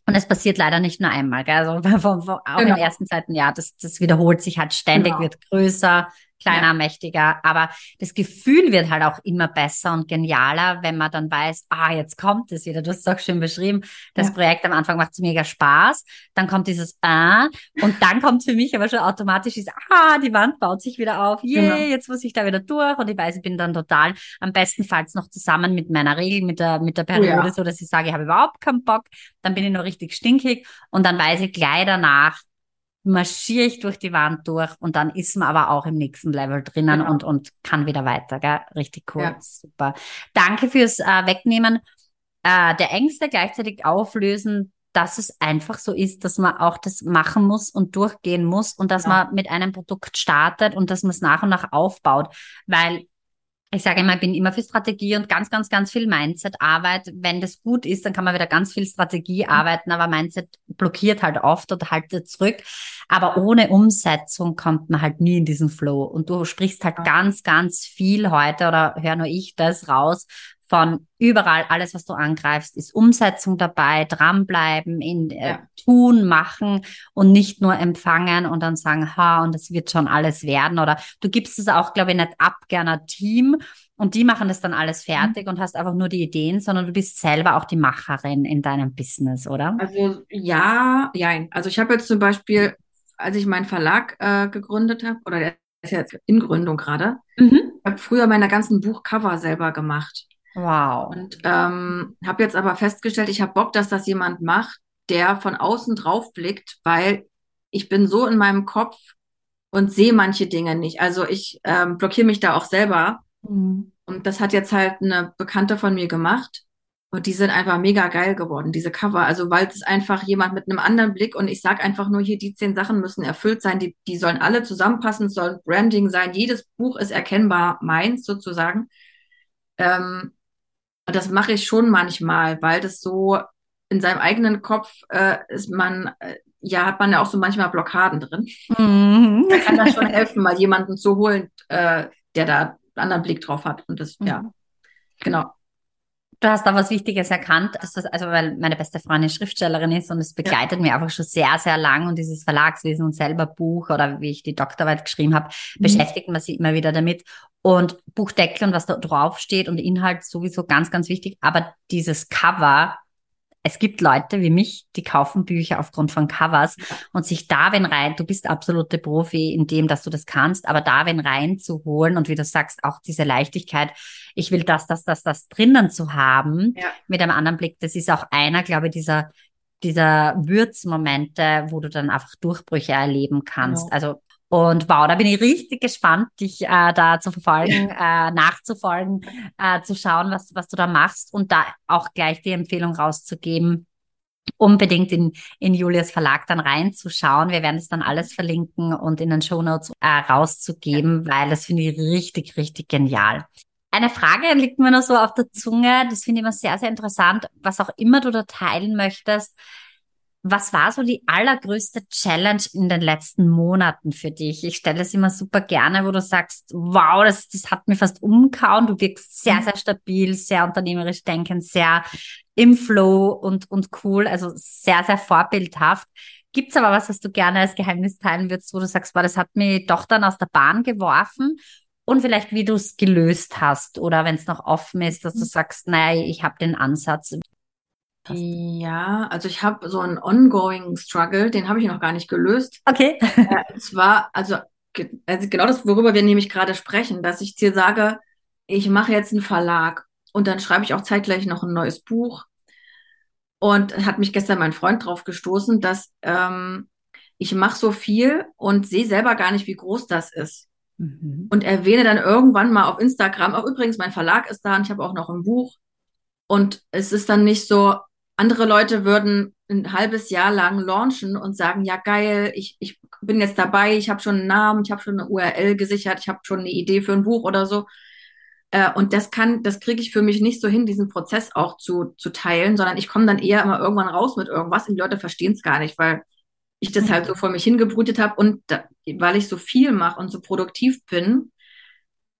Speaker 1: Und es passiert leider nicht nur einmal, gell? also von, von, auch genau. im ersten, zweiten Jahr, das, das wiederholt sich halt ständig, genau. wird größer, kleiner, ja. mächtiger. Aber das Gefühl wird halt auch immer besser und genialer, wenn man dann weiß, ah, jetzt kommt es wieder. Du hast es auch schön beschrieben. Das ja. Projekt am Anfang macht es mega Spaß. Dann kommt dieses Ah. Und dann kommt für mich aber schon automatisch dieses Ah, die Wand baut sich wieder auf. Yay, genau. jetzt muss ich da wieder durch. Und ich weiß, ich bin dann total am bestenfalls noch zusammen mit meiner Regel, mit der, mit der Periode, oh ja. so dass ich sage, ich habe überhaupt keinen Bock. Dann bin ich noch richtig stinkig. Und dann weiß ich gleich danach, marschiere ich durch die Wand durch und dann ist man aber auch im nächsten Level drinnen genau. und, und kann wieder weiter. Gell? Richtig cool. Ja. Super. Danke fürs äh, Wegnehmen äh, der Ängste, gleichzeitig auflösen, dass es einfach so ist, dass man auch das machen muss und durchgehen muss und dass ja. man mit einem Produkt startet und dass man es nach und nach aufbaut. Weil ich sage immer, ich bin immer für Strategie und ganz, ganz, ganz viel Mindset-Arbeit. Wenn das gut ist, dann kann man wieder ganz viel Strategie mhm. arbeiten, aber Mindset blockiert halt oft oder haltet zurück. Aber ohne Umsetzung kommt man halt nie in diesen Flow. Und du sprichst halt ganz, ganz viel heute oder hör nur ich das raus von überall, alles, was du angreifst, ist Umsetzung dabei, dranbleiben, in äh, ja. tun, machen und nicht nur empfangen und dann sagen, ha, und es wird schon alles werden. Oder du gibst es auch, glaube ich, nicht ab, gerne Team und die machen das dann alles fertig mhm. und hast einfach nur die Ideen, sondern du bist selber auch die Macherin in deinem Business, oder?
Speaker 2: Also ja, ja. Also ich habe jetzt zum Beispiel, als ich meinen Verlag äh, gegründet habe, oder der ist jetzt in Gründung gerade, mhm. habe früher meine ganzen Buchcover selber gemacht.
Speaker 1: Wow.
Speaker 2: Und ähm, habe jetzt aber festgestellt, ich habe Bock, dass das jemand macht, der von außen drauf blickt, weil ich bin so in meinem Kopf und sehe manche Dinge nicht. Also ich ähm, blockiere mich da auch selber. Mhm. Und das hat jetzt halt eine Bekannte von mir gemacht. Und die sind einfach mega geil geworden, diese Cover. Also weil es einfach jemand mit einem anderen Blick und ich sag einfach nur hier, die zehn Sachen müssen erfüllt sein, die, die sollen alle zusammenpassen, es soll Branding sein, jedes Buch ist erkennbar meins sozusagen. Ähm, und das mache ich schon manchmal, weil das so in seinem eigenen Kopf äh, ist man, äh, ja, hat man ja auch so manchmal Blockaden drin. Mhm. Da kann das schon helfen, mal jemanden zu holen, äh, der da einen anderen Blick drauf hat. Und das, mhm. ja, genau.
Speaker 1: Du hast da was Wichtiges erkannt, dass das, also weil meine beste Freundin Schriftstellerin ist und es begleitet ja. mich einfach schon sehr, sehr lang und dieses Verlagswesen und selber Buch oder wie ich die Doktorarbeit geschrieben habe, mhm. beschäftigt man sich immer wieder damit. Und Buchdeckel und was da drauf steht und Inhalt sowieso ganz, ganz wichtig. Aber dieses Cover, es gibt Leute wie mich, die kaufen Bücher aufgrund von Covers und sich da wenn rein, du bist absolute Profi in dem, dass du das kannst, aber da wenn reinzuholen und wie du sagst, auch diese Leichtigkeit, ich will das, das, das, das drinnen zu haben, ja. mit einem anderen Blick, das ist auch einer, glaube ich, dieser dieser Würzmomente, wo du dann einfach Durchbrüche erleben kannst. Ja. Also und wow, da bin ich richtig gespannt, dich äh, da zu verfolgen, äh, nachzufolgen, äh, zu schauen, was, was du da machst und da auch gleich die Empfehlung rauszugeben, unbedingt in, in Julias Verlag dann reinzuschauen. Wir werden es dann alles verlinken und in den Show Notes äh, rauszugeben, weil das finde ich richtig, richtig genial. Eine Frage liegt mir noch so auf der Zunge, das finde ich immer sehr, sehr interessant, was auch immer du da teilen möchtest. Was war so die allergrößte Challenge in den letzten Monaten für dich? Ich stelle es immer super gerne, wo du sagst, wow, das, das hat mir fast umgehauen. Du wirkst sehr, sehr stabil, sehr unternehmerisch denkend, sehr im Flow und, und cool, also sehr, sehr vorbildhaft. Gibt's aber was, was du gerne als Geheimnis teilen würdest, wo du sagst, wow, das hat mich doch dann aus der Bahn geworfen? Und vielleicht, wie du es gelöst hast oder wenn es noch offen ist, dass du mhm. sagst, naja, ich habe den Ansatz.
Speaker 2: Ja, also ich habe so einen ongoing Struggle, den habe ich noch gar nicht gelöst.
Speaker 1: Okay.
Speaker 2: äh, zwar, also, also genau das, worüber wir nämlich gerade sprechen, dass ich dir sage, ich mache jetzt einen Verlag und dann schreibe ich auch zeitgleich noch ein neues Buch. Und hat mich gestern mein Freund drauf gestoßen, dass ähm, ich mache so viel und sehe selber gar nicht, wie groß das ist.
Speaker 1: Mhm.
Speaker 2: Und erwähne dann irgendwann mal auf Instagram, auch übrigens, mein Verlag ist da und ich habe auch noch ein Buch. Und es ist dann nicht so, andere Leute würden ein halbes Jahr lang launchen und sagen, ja geil, ich, ich bin jetzt dabei, ich habe schon einen Namen, ich habe schon eine URL gesichert, ich habe schon eine Idee für ein Buch oder so. Äh, und das kann, das kriege ich für mich nicht so hin, diesen Prozess auch zu, zu teilen, sondern ich komme dann eher immer irgendwann raus mit irgendwas und die Leute verstehen es gar nicht, weil ich das halt so vor mich hingebrütet habe und da, weil ich so viel mache und so produktiv bin,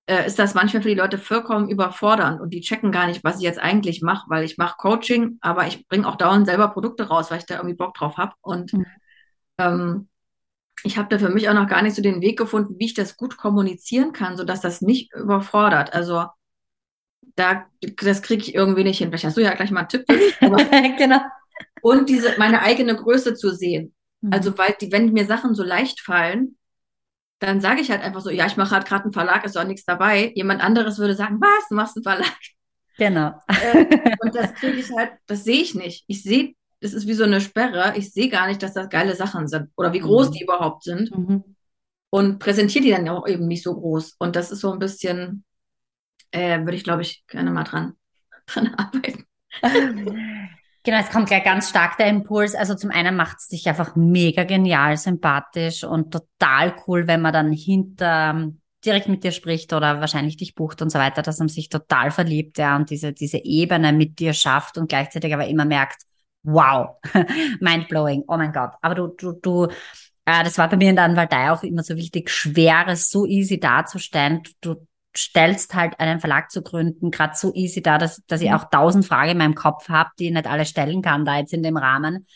Speaker 2: äh, ist das manchmal für die Leute vollkommen überfordernd und die checken gar nicht, was ich jetzt eigentlich mache, weil ich mache Coaching, aber ich bringe auch dauernd selber Produkte raus, weil ich da irgendwie Bock drauf habe und
Speaker 1: Mhm.
Speaker 2: ähm, ich habe da für mich auch noch gar nicht so den Weg gefunden, wie ich das gut kommunizieren kann, sodass das nicht überfordert. Also da, das kriege ich irgendwie nicht hin. Vielleicht hast du ja gleich mal einen Tipp.
Speaker 1: genau.
Speaker 2: und diese, meine eigene Größe zu sehen.
Speaker 1: Mhm.
Speaker 2: Also, weil die, wenn mir Sachen so leicht fallen, dann sage ich halt einfach so, ja, ich mache halt gerade einen Verlag, ist auch nichts dabei. Jemand anderes würde sagen, was, du machst einen Verlag?
Speaker 1: genau.
Speaker 2: Äh, und das kriege ich halt, das sehe ich nicht. Ich sehe, das ist wie so eine Sperre. Ich sehe gar nicht, dass das geile Sachen sind oder wie groß
Speaker 1: Mhm.
Speaker 2: die überhaupt sind
Speaker 1: Mhm.
Speaker 2: und präsentiere die dann auch eben nicht so groß. Und das ist so ein bisschen, äh, würde ich glaube ich gerne mal dran, dran arbeiten.
Speaker 1: Genau, es kommt gleich ganz stark der Impuls. Also zum einen macht es dich einfach mega genial, sympathisch und total cool, wenn man dann hinter direkt mit dir spricht oder wahrscheinlich dich bucht und so weiter, dass man sich total verliebt, ja, und diese, diese Ebene mit dir schafft und gleichzeitig aber immer merkt, wow, mindblowing, oh mein Gott. Aber du, du, du, äh, das war bei mir in der Anwaltei auch immer so wichtig, Schweres so easy darzustellen. Du stellst halt einen Verlag zu gründen, gerade so easy da, dass, dass ich
Speaker 2: Mhm.
Speaker 1: auch tausend Fragen in meinem Kopf habe, die ich nicht alle stellen kann da jetzt in dem Rahmen.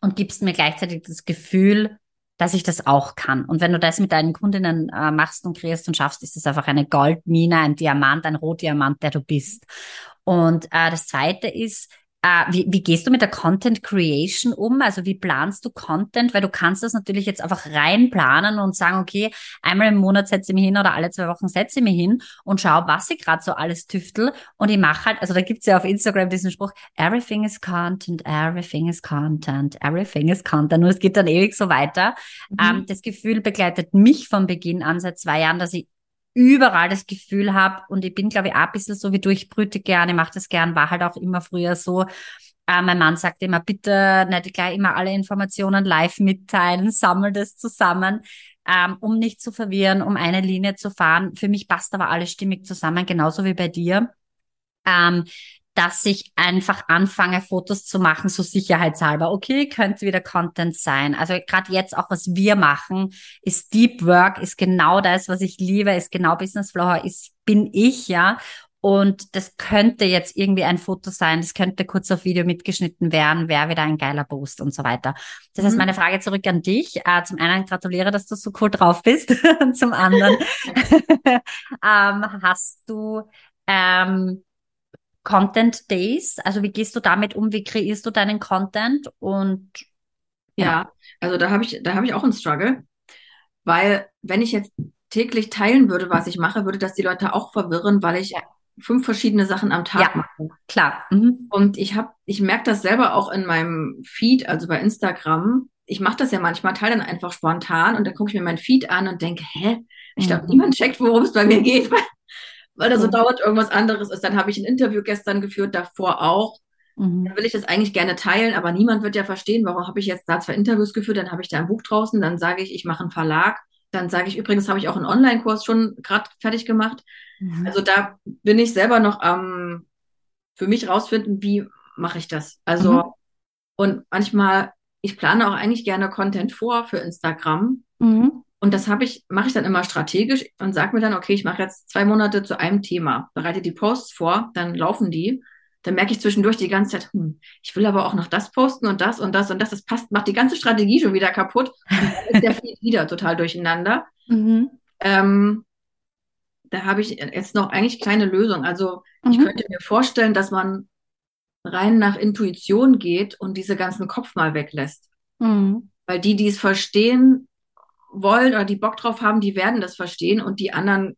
Speaker 1: Und gibst mir gleichzeitig das Gefühl, dass ich das auch kann. Und wenn du das mit deinen Kundinnen äh, machst und kreierst und schaffst, ist das einfach eine Goldmine, ein Diamant, ein Rohdiamant, der du bist. Und äh, das Zweite ist, äh, wie, wie gehst du mit der Content Creation um? Also wie planst du Content? Weil du kannst das natürlich jetzt einfach rein planen und sagen, okay, einmal im Monat setze ich mich hin oder alle zwei Wochen setze ich mich hin und schaue, was ich gerade so alles tüftel. Und ich mache halt, also da gibt's ja auf Instagram diesen Spruch, everything is content, everything is content, everything is content. Und es geht dann ewig so weiter.
Speaker 2: Mhm.
Speaker 1: Ähm, das Gefühl begleitet mich von Beginn an seit zwei Jahren, dass ich überall das Gefühl habe und ich bin, glaube ich, auch ein bisschen so wie du, ich brüte gerne, mache das gern, war halt auch immer früher so. Äh, mein Mann sagt immer, bitte nicht gleich immer alle Informationen live mitteilen, sammel das zusammen, ähm, um nicht zu verwirren, um eine Linie zu fahren. Für mich passt aber alles stimmig zusammen, genauso wie bei dir. Ähm, dass ich einfach anfange, Fotos zu machen, so sicherheitshalber. Okay, könnte wieder Content sein. Also gerade jetzt auch, was wir machen, ist Deep Work, ist genau das, was ich liebe, ist genau Business Flow, ist, bin ich, ja. Und das könnte jetzt irgendwie ein Foto sein, das könnte kurz auf Video mitgeschnitten werden, wäre wieder ein geiler Post und so weiter. Das heißt,
Speaker 2: Mhm.
Speaker 1: meine Frage zurück an dich. Äh, zum einen gratuliere, dass du so cool drauf bist. und zum anderen ähm, hast du ähm, Content Days? Also wie gehst du damit um? Wie kreierst du deinen Content? Und
Speaker 2: Ja, also da habe ich, da habe ich auch einen Struggle, weil wenn ich jetzt täglich teilen würde, was ich mache, würde das die Leute auch verwirren, weil ich
Speaker 1: Ja.
Speaker 2: fünf verschiedene Sachen am Tag
Speaker 1: Ja.
Speaker 2: mache.
Speaker 1: klar. Mhm.
Speaker 2: Und ich habe, ich merke das selber auch in meinem Feed, also bei Instagram. Ich mache das ja manchmal, teile dann einfach spontan und dann gucke ich mir mein Feed an und denke, hä? Ich glaube,
Speaker 1: Mhm.
Speaker 2: niemand checkt, worum es bei mir geht, weil, weil da so
Speaker 1: Mhm.
Speaker 2: dauert irgendwas anderes ist. Dann habe ich ein Interview gestern geführt, davor auch.
Speaker 1: Mhm.
Speaker 2: Dann will ich das eigentlich gerne teilen, aber niemand wird ja verstehen, warum habe ich jetzt da zwei Interviews geführt, dann habe ich da ein Buch draußen, dann sage ich, ich mache einen Verlag, dann sage ich, übrigens habe ich auch einen Online-Kurs schon gerade fertig gemacht.
Speaker 1: Mhm.
Speaker 2: Also da bin ich selber noch am für mich rausfinden, wie mache ich das. Also
Speaker 1: Mhm.
Speaker 2: und manchmal, ich plane auch eigentlich gerne Content vor für Instagram.
Speaker 1: Mhm.
Speaker 2: Und das habe ich, mache ich dann immer strategisch und sage mir dann, okay, ich mache jetzt zwei Monate zu einem Thema, bereite die Posts vor, dann laufen die. Dann merke ich zwischendurch die ganze Zeit, hm, ich will aber auch noch das posten und das und das und das. Das passt, macht die ganze Strategie schon wieder kaputt. Und dann ist der wieder total durcheinander.
Speaker 1: Mhm.
Speaker 2: Ähm, da habe ich jetzt noch eigentlich keine Lösung. Also ich
Speaker 1: Mhm.
Speaker 2: könnte mir vorstellen, dass man rein nach Intuition geht und diese ganzen Kopf mal weglässt.
Speaker 1: Mhm.
Speaker 2: Weil die, die es verstehen wollen oder die Bock drauf haben, die werden das verstehen und die anderen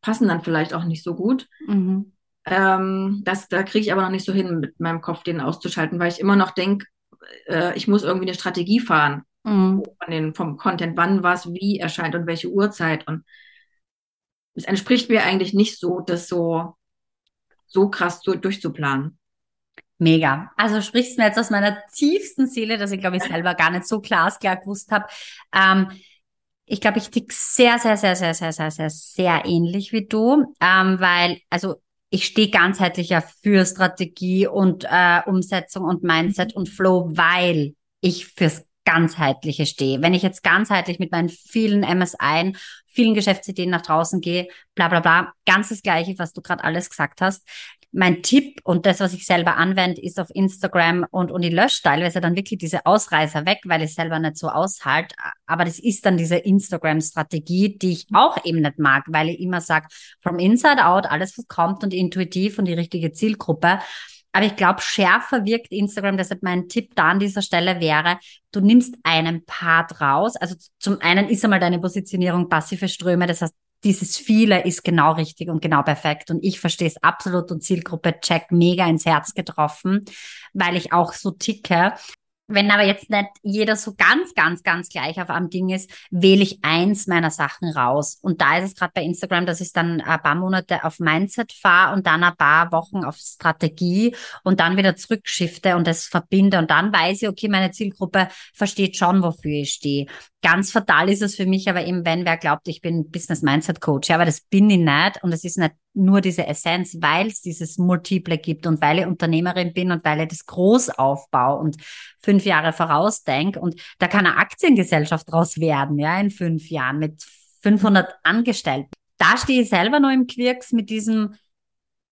Speaker 2: passen dann vielleicht auch nicht so gut.
Speaker 1: Mhm.
Speaker 2: Ähm, das, da kriege ich aber noch nicht so hin, mit meinem Kopf den auszuschalten, weil ich immer noch denke, äh, ich muss irgendwie eine Strategie fahren. mhm. von den, vom Content, wann was wie erscheint und welche Uhrzeit. Und es entspricht mir eigentlich nicht so, das so, so krass so durchzuplanen.
Speaker 1: Mega. Also sprichst mir jetzt aus meiner tiefsten Seele, dass ich glaube ich selber gar nicht so glasklar gewusst habe. Ähm, ich glaube, ich tick sehr, sehr, sehr, sehr, sehr, sehr, sehr, sehr ähnlich wie du, ähm, weil also ich stehe ganzheitlich ja für Strategie und äh, Umsetzung und Mindset und Flow, weil ich fürs ganzheitliche stehe. Wenn ich jetzt ganzheitlich mit meinen vielen MSI, vielen Geschäftsideen nach draußen gehe, bla bla bla, ganz das gleiche, was du gerade alles gesagt hast, mein Tipp und das, was ich selber anwende, ist auf Instagram und, und ich lösche teilweise dann wirklich diese Ausreißer weg, weil ich selber nicht so aushalte. Aber das ist dann diese Instagram-Strategie, die ich auch eben nicht mag, weil ich immer sage, from inside out, alles was kommt und intuitiv und die richtige Zielgruppe. Aber ich glaube, schärfer wirkt Instagram. Deshalb mein Tipp da an dieser Stelle wäre, du nimmst einen Part raus. Also zum einen ist einmal deine Positionierung passive Ströme. Das heißt, dieses viele ist genau richtig und genau perfekt. Und ich verstehe es absolut und Zielgruppe Check mega ins Herz getroffen, weil ich auch so ticke. Wenn aber jetzt nicht jeder so ganz, ganz, ganz gleich auf einem Ding ist, wähle ich eins meiner Sachen raus. Und da ist es gerade bei Instagram, dass ich dann ein paar Monate auf Mindset fahre und dann ein paar Wochen auf Strategie und dann wieder zurückschifte und das verbinde. Und dann weiß ich, okay, meine Zielgruppe versteht schon, wofür ich stehe. Ganz fatal ist es für mich aber eben, wenn wer glaubt, ich bin Business Mindset Coach. Ja, aber das bin ich nicht. Und es ist nicht nur diese Essenz, weil es dieses Multiple gibt und weil ich Unternehmerin bin und weil ich das groß aufbaue und fünf Jahre vorausdenke. Und da kann eine Aktiengesellschaft draus werden, ja, in fünf Jahren mit 500 Angestellten. Da stehe ich selber noch im Quirks mit diesem,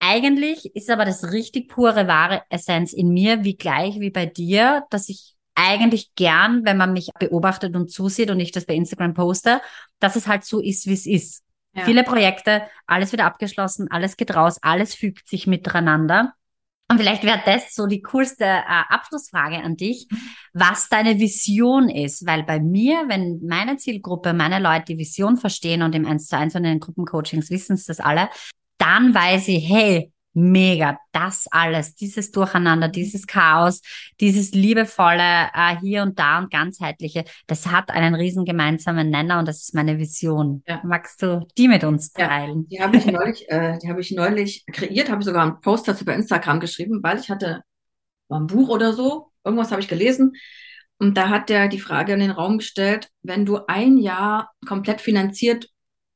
Speaker 1: eigentlich ist aber das richtig pure, wahre Essenz in mir, wie gleich wie bei dir, dass ich eigentlich gern, wenn man mich beobachtet und zusieht und ich das bei Instagram poste, dass es halt so ist, wie es ist. Ja. Viele Projekte, alles wieder abgeschlossen, alles geht raus, alles fügt sich miteinander. Und vielleicht wäre das so die coolste äh, Abschlussfrage an dich, was deine Vision ist. Weil bei mir, wenn meine Zielgruppe, meine Leute die Vision verstehen und im 1 zu 1 und in den Gruppencoachings wissen es das alle, dann weiß ich, hey, mega. Das alles, dieses Durcheinander, dieses Chaos, dieses liebevolle äh, hier und da und ganzheitliche, das hat einen riesen gemeinsamen Nenner und das ist meine Vision. Ja. Magst du die mit uns teilen?
Speaker 2: Ja, die habe ich neulich, äh, die habe ich neulich kreiert, habe ich sogar einen Post dazu bei Instagram geschrieben, weil ich hatte ein Buch oder so, irgendwas habe ich gelesen. Und da hat der die Frage in den Raum gestellt, wenn du ein Jahr komplett finanziert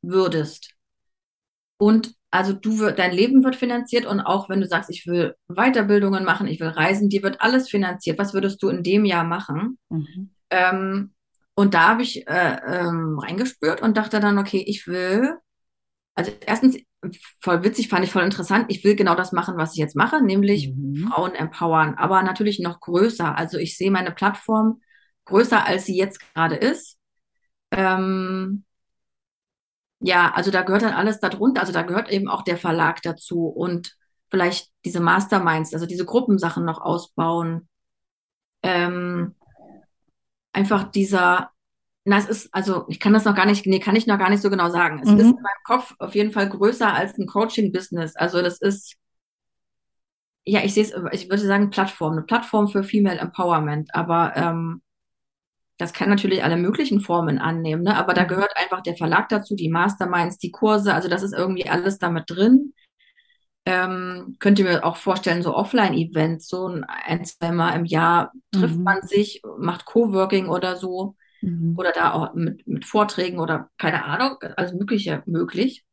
Speaker 2: würdest und also du wird, dein Leben wird finanziert und auch wenn du sagst, ich will Weiterbildungen machen, ich will reisen, dir wird alles finanziert. Was würdest du in dem Jahr machen? Mhm. Ähm, und da habe ich äh, ähm, reingespürt und dachte dann, okay, ich will, also erstens, voll witzig, fand ich voll interessant, ich will genau das machen, was ich jetzt mache, nämlich mhm. Frauen empowern, aber natürlich noch größer. Also ich sehe meine Plattform größer, als sie jetzt gerade ist. Ähm, ja, also da gehört dann alles darunter. Also da gehört eben auch der Verlag dazu und vielleicht diese Masterminds, also diese Gruppensachen noch ausbauen. Ähm, einfach dieser, na, es ist, also ich kann das noch gar nicht, nee, kann ich noch gar nicht so genau sagen. Es mhm. ist in meinem Kopf auf jeden Fall größer als ein Coaching-Business. Also das ist, ja, ich sehe es, ich würde sagen, Plattform, eine Plattform für Female Empowerment. Aber ähm, das kann natürlich alle möglichen Formen annehmen, ne? aber da mhm. gehört einfach der Verlag dazu, die Masterminds, die Kurse, also das ist irgendwie alles damit drin. Ähm, könnt ihr mir auch vorstellen, so Offline-Events, so ein, zweimal im Jahr trifft mhm. man sich, macht Coworking oder so. Mhm. Oder da auch mit, mit Vorträgen oder keine Ahnung, alles Mögliche möglich.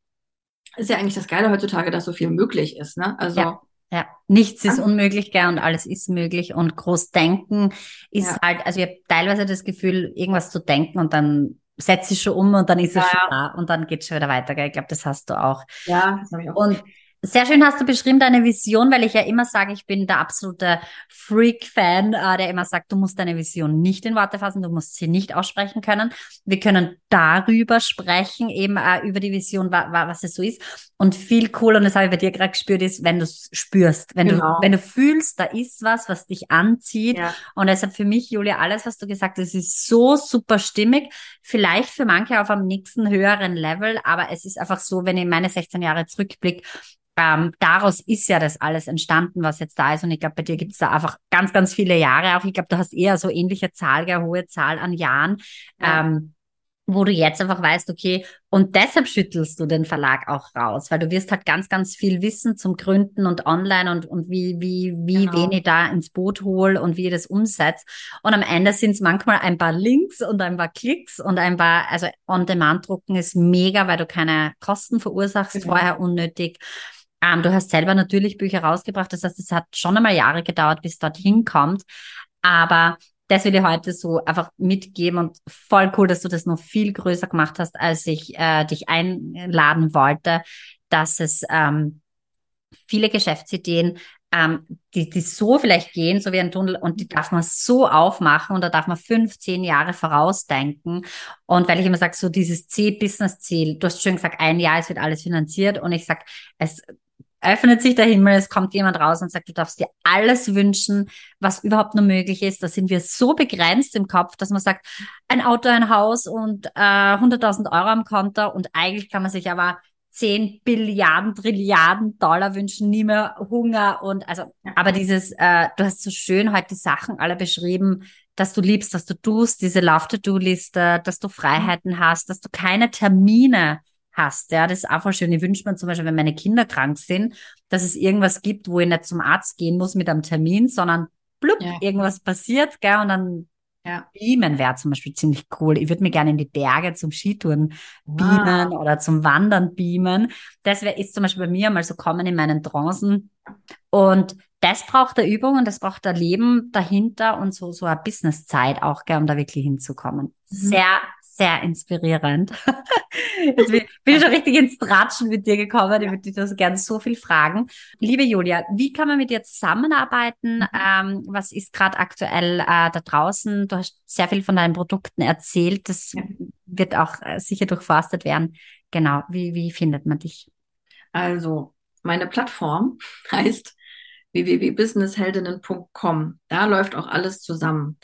Speaker 2: Ist ja eigentlich das Geile heutzutage, dass so viel möglich ist. Ne? Also
Speaker 1: ja. Ja, nichts ist unmöglich, gell, und alles ist möglich. Und groß denken ist ja. halt, also ich habe teilweise das Gefühl, irgendwas zu denken und dann setze ich schon um und dann ist es ja, schon da und dann geht es schon wieder weiter. Gell? Ich glaube, das hast du auch.
Speaker 2: Ja, das habe ich auch.
Speaker 1: Und sehr schön hast du beschrieben deine Vision, weil ich ja immer sage, ich bin der absolute Freak-Fan, äh, der immer sagt, du musst deine Vision nicht in Worte fassen, du musst sie nicht aussprechen können. Wir können darüber sprechen, eben äh, über die Vision, wa wa was es so ist. Und viel cooler, und das habe ich bei dir gerade gespürt, ist, wenn du es spürst, wenn genau. du, wenn du fühlst, da ist was, was dich anzieht. Ja. Und deshalb für mich, Julia, alles, was du gesagt hast, ist so super stimmig. Vielleicht für manche auf einem nächsten höheren Level, aber es ist einfach so, wenn ich meine 16 Jahre zurückblicke, ähm, daraus ist ja das alles entstanden, was jetzt da ist. Und ich glaube, bei dir gibt es da einfach ganz, ganz viele Jahre auch. Ich glaube, du hast eher so ähnliche Zahl, eine hohe Zahl an Jahren. Ja. Ähm, wo du jetzt einfach weißt, okay, und deshalb schüttelst du den Verlag auch raus, weil du wirst halt ganz, ganz viel Wissen zum Gründen und online und, und wie, wie, wie genau. wen ich da ins Boot hole und wie ich das umsetzt. Und am Ende sind es manchmal ein paar Links und ein paar Klicks und ein paar, also On-Demand-Drucken ist mega, weil du keine Kosten verursachst genau. vorher unnötig. Ähm, du hast selber natürlich Bücher rausgebracht, das heißt, es hat schon einmal Jahre gedauert, bis dorthin kommt. Aber das will ich heute so einfach mitgeben und voll cool, dass du das noch viel größer gemacht hast, als ich äh, dich einladen wollte, dass es ähm, viele Geschäftsideen, ähm, die, die so vielleicht gehen, so wie ein Tunnel, und die darf man so aufmachen und da darf man fünf, zehn Jahre vorausdenken. Und weil ich immer sage, so dieses C-Business-Ziel, du hast schön gesagt, ein Jahr, es wird alles finanziert und ich sag, es öffnet sich der Himmel, es kommt jemand raus und sagt, du darfst dir alles wünschen, was überhaupt nur möglich ist. Da sind wir so begrenzt im Kopf, dass man sagt, ein Auto, ein Haus und äh, 100.000 Euro am Konto und eigentlich kann man sich aber 10 Billiarden, Trilliarden Dollar wünschen, nie mehr Hunger und also, aber dieses, äh, du hast so schön heute die Sachen alle beschrieben, dass du liebst, dass du tust, diese Love-to-Do-Liste, dass du Freiheiten hast, dass du keine Termine hast. Ja, das ist auch voll schön. Ich wünsche mir zum Beispiel, wenn meine Kinder krank sind, dass es irgendwas gibt, wo ich nicht zum Arzt gehen muss mit einem Termin, sondern blub, ja. irgendwas passiert, gell, und dann ja. Beamen wäre zum Beispiel ziemlich cool. Ich würde mir gerne in die Berge zum Skitouren beamen wow. oder zum Wandern beamen. Das wäre ist zum Beispiel bei mir mal so kommen in meinen Trancen. Und das braucht der Übung und das braucht der Leben dahinter und so, so eine Businesszeit auch, gell, um da wirklich hinzukommen. Mhm. Sehr, sehr inspirierend. Jetzt bin, ich schon richtig ins Tratschen mit dir gekommen. Ich würde dich das gerne so viel fragen. Liebe Julia, wie kann man mit dir zusammenarbeiten? Mhm. Ähm, was ist gerade aktuell äh, da draußen? Du hast sehr viel von deinen Produkten erzählt. Das ja. wird auch äh, sicher durchforstet werden. Genau. Wie, wie findet man dich?
Speaker 2: Also, meine Plattform heißt www.businessheldinnen.com. Da läuft auch alles zusammen.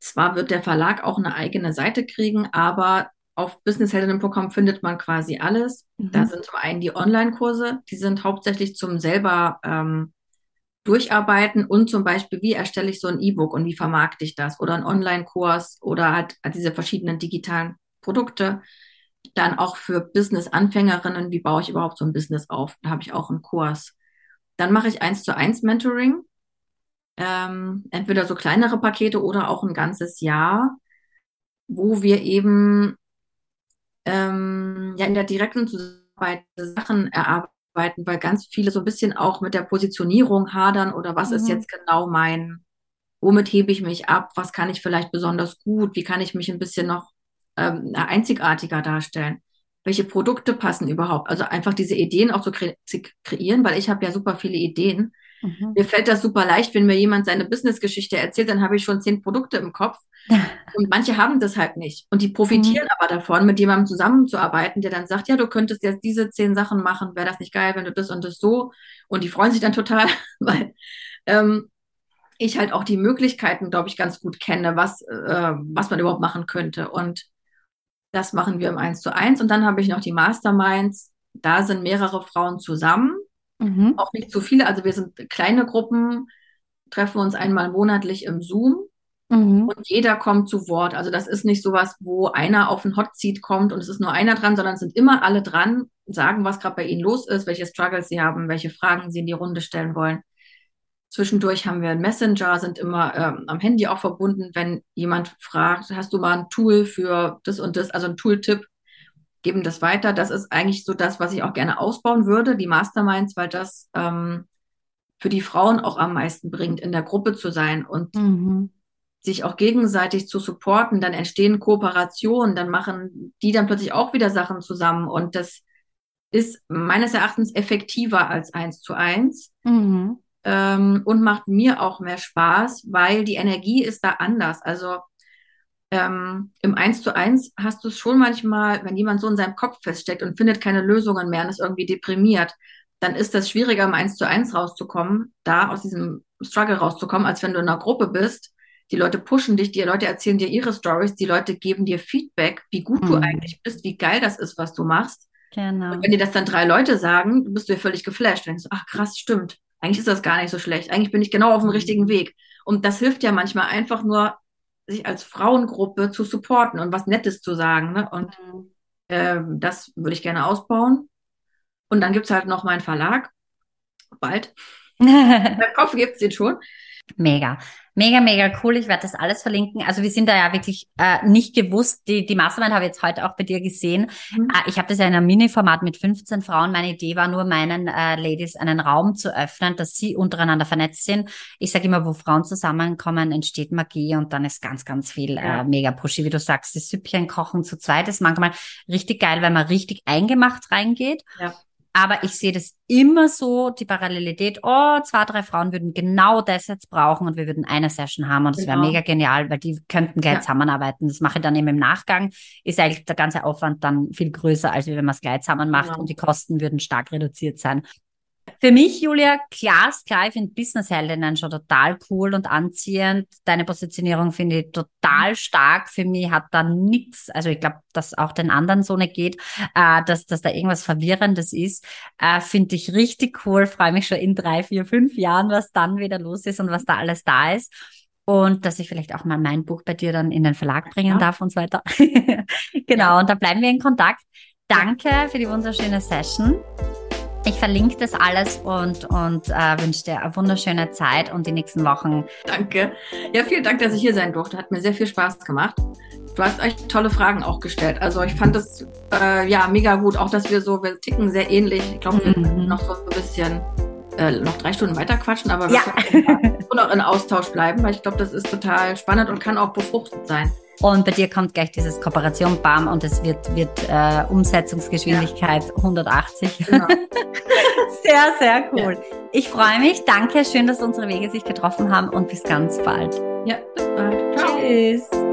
Speaker 2: Zwar wird der Verlag auch eine eigene Seite kriegen, aber auf businessheldinnen.com findet man quasi alles. Mhm. Da sind zum einen die Online-Kurse, die sind hauptsächlich zum selber ähm, durcharbeiten und zum Beispiel, wie erstelle ich so ein E-Book und wie vermarkte ich das oder ein Online-Kurs oder halt diese verschiedenen digitalen Produkte. Dann auch für Business-Anfängerinnen, wie baue ich überhaupt so ein Business auf? Da habe ich auch einen Kurs. Dann mache ich eins zu eins Mentoring ähm, entweder so kleinere Pakete oder auch ein ganzes Jahr, wo wir eben ähm, ja in der direkten Zusammenarbeit Sachen erarbeiten, weil ganz viele so ein bisschen auch mit der Positionierung hadern oder was mhm. ist jetzt genau mein, womit hebe ich mich ab, was kann ich vielleicht besonders gut, wie kann ich mich ein bisschen noch ähm, einzigartiger darstellen welche Produkte passen überhaupt. Also einfach diese Ideen auch zu, kre zu kreieren, weil ich habe ja super viele Ideen. Mhm. Mir fällt das super leicht, wenn mir jemand seine Businessgeschichte erzählt, dann habe ich schon zehn Produkte im Kopf. Und manche haben das halt nicht. Und die profitieren mhm. aber davon, mit jemandem zusammenzuarbeiten, der dann sagt, ja, du könntest jetzt diese zehn Sachen machen, wäre das nicht geil, wenn du das und das so. Und die freuen sich dann total, weil ähm, ich halt auch die Möglichkeiten, glaube ich, ganz gut kenne, was, äh, was man überhaupt machen könnte. Und das machen wir im 1 zu 1. Und dann habe ich noch die Masterminds. Da sind mehrere Frauen zusammen Mhm. Auch nicht zu viele. Also wir sind kleine Gruppen, treffen uns einmal monatlich im Zoom. Mhm. Und jeder kommt zu Wort. Also das ist nicht sowas, wo einer auf ein Hot Seat kommt und es ist nur einer dran, sondern es sind immer alle dran, sagen, was gerade bei ihnen los ist, welche Struggles sie haben, welche Fragen sie in die Runde stellen wollen. Zwischendurch haben wir einen Messenger, sind immer ähm, am Handy auch verbunden, wenn jemand fragt, hast du mal ein Tool für das und das, also ein Tooltip, geben das weiter. Das ist eigentlich so das, was ich auch gerne ausbauen würde, die Masterminds, weil das ähm, für die Frauen auch am meisten bringt, in der Gruppe zu sein und mhm. sich auch gegenseitig zu supporten. Dann entstehen Kooperationen, dann machen die dann plötzlich auch wieder Sachen zusammen und das ist meines Erachtens effektiver als eins zu eins. Mhm. Ähm, und macht mir auch mehr Spaß, weil die Energie ist da anders. Also ähm, im Eins zu eins hast du es schon manchmal, wenn jemand so in seinem Kopf feststeckt und findet keine Lösungen mehr und ist irgendwie deprimiert, dann ist das schwieriger, im Eins zu eins rauszukommen, da aus diesem Struggle rauszukommen, als wenn du in einer Gruppe bist. Die Leute pushen dich, die Leute erzählen dir ihre Stories, die Leute geben dir Feedback, wie gut mhm. du eigentlich bist, wie geil das ist, was du machst. Genau. Und wenn dir das dann drei Leute sagen, bist du ja völlig geflasht. Dann denkst du, ach krass, stimmt. Eigentlich ist das gar nicht so schlecht. Eigentlich bin ich genau auf dem mhm. richtigen Weg. Und das hilft ja manchmal einfach nur, sich als Frauengruppe zu supporten und was Nettes zu sagen. Ne? Und mhm. äh, das würde ich gerne ausbauen. Und dann gibt es halt noch meinen Verlag. Bald. Im Kopf gibt es den schon.
Speaker 1: Mega. Mega, mega cool. Ich werde das alles verlinken. Also wir sind da ja wirklich äh, nicht gewusst. Die, die Mastermind habe ich jetzt heute auch bei dir gesehen. Mhm. Äh, ich habe das ja in einem Mini-Format mit 15 Frauen. Meine Idee war nur, meinen äh, Ladies einen Raum zu öffnen, dass sie untereinander vernetzt sind. Ich sage immer, wo Frauen zusammenkommen, entsteht Magie und dann ist ganz, ganz viel äh, ja. äh, mega pushy. Wie du sagst, das Süppchen kochen zu zweit ist manchmal richtig geil, wenn man richtig eingemacht reingeht. Ja. Aber ich sehe das immer so, die Parallelität, oh, zwei, drei Frauen würden genau das jetzt brauchen und wir würden eine Session haben und das genau. wäre mega genial, weil die könnten gleich ja. zusammenarbeiten. Das mache ich dann eben im Nachgang. Ist eigentlich der ganze Aufwand dann viel größer, als wenn man es gleich zusammen macht genau. und die Kosten würden stark reduziert sein. Für mich, Julia, glasklar, ich finde Business-Heldinnen schon total cool und anziehend. Deine Positionierung finde ich total stark. Für mich hat da nichts, also ich glaube, dass auch den anderen so nicht geht, äh, dass, dass da irgendwas Verwirrendes ist. Äh, finde ich richtig cool. Freue mich schon in drei, vier, fünf Jahren, was dann wieder los ist und was da alles da ist und dass ich vielleicht auch mal mein Buch bei dir dann in den Verlag bringen ja. darf und so weiter. genau, ja. und da bleiben wir in Kontakt. Danke für die wunderschöne Session. Ich verlinke das alles und, und äh, wünsche dir eine wunderschöne Zeit und die nächsten Wochen.
Speaker 2: Danke. Ja, vielen Dank, dass ich hier sein durfte. Hat mir sehr viel Spaß gemacht. Du hast echt tolle Fragen auch gestellt. Also ich fand das äh, ja mega gut, auch dass wir so, wir ticken sehr ähnlich. Ich glaube, wir mhm. noch so ein bisschen äh, noch drei Stunden weiter quatschen, aber wir ja. können noch in Austausch bleiben, weil ich glaube, das ist total spannend und kann auch befruchtend sein.
Speaker 1: Und bei dir kommt gleich dieses Kooperation BAM und es wird, wird äh, Umsetzungsgeschwindigkeit ja. 180. Genau. sehr, sehr cool. Ja. Ich freue mich. Danke. Schön, dass unsere Wege sich getroffen haben und bis ganz bald.
Speaker 2: Ja, bis bald. Ciao. Tschüss.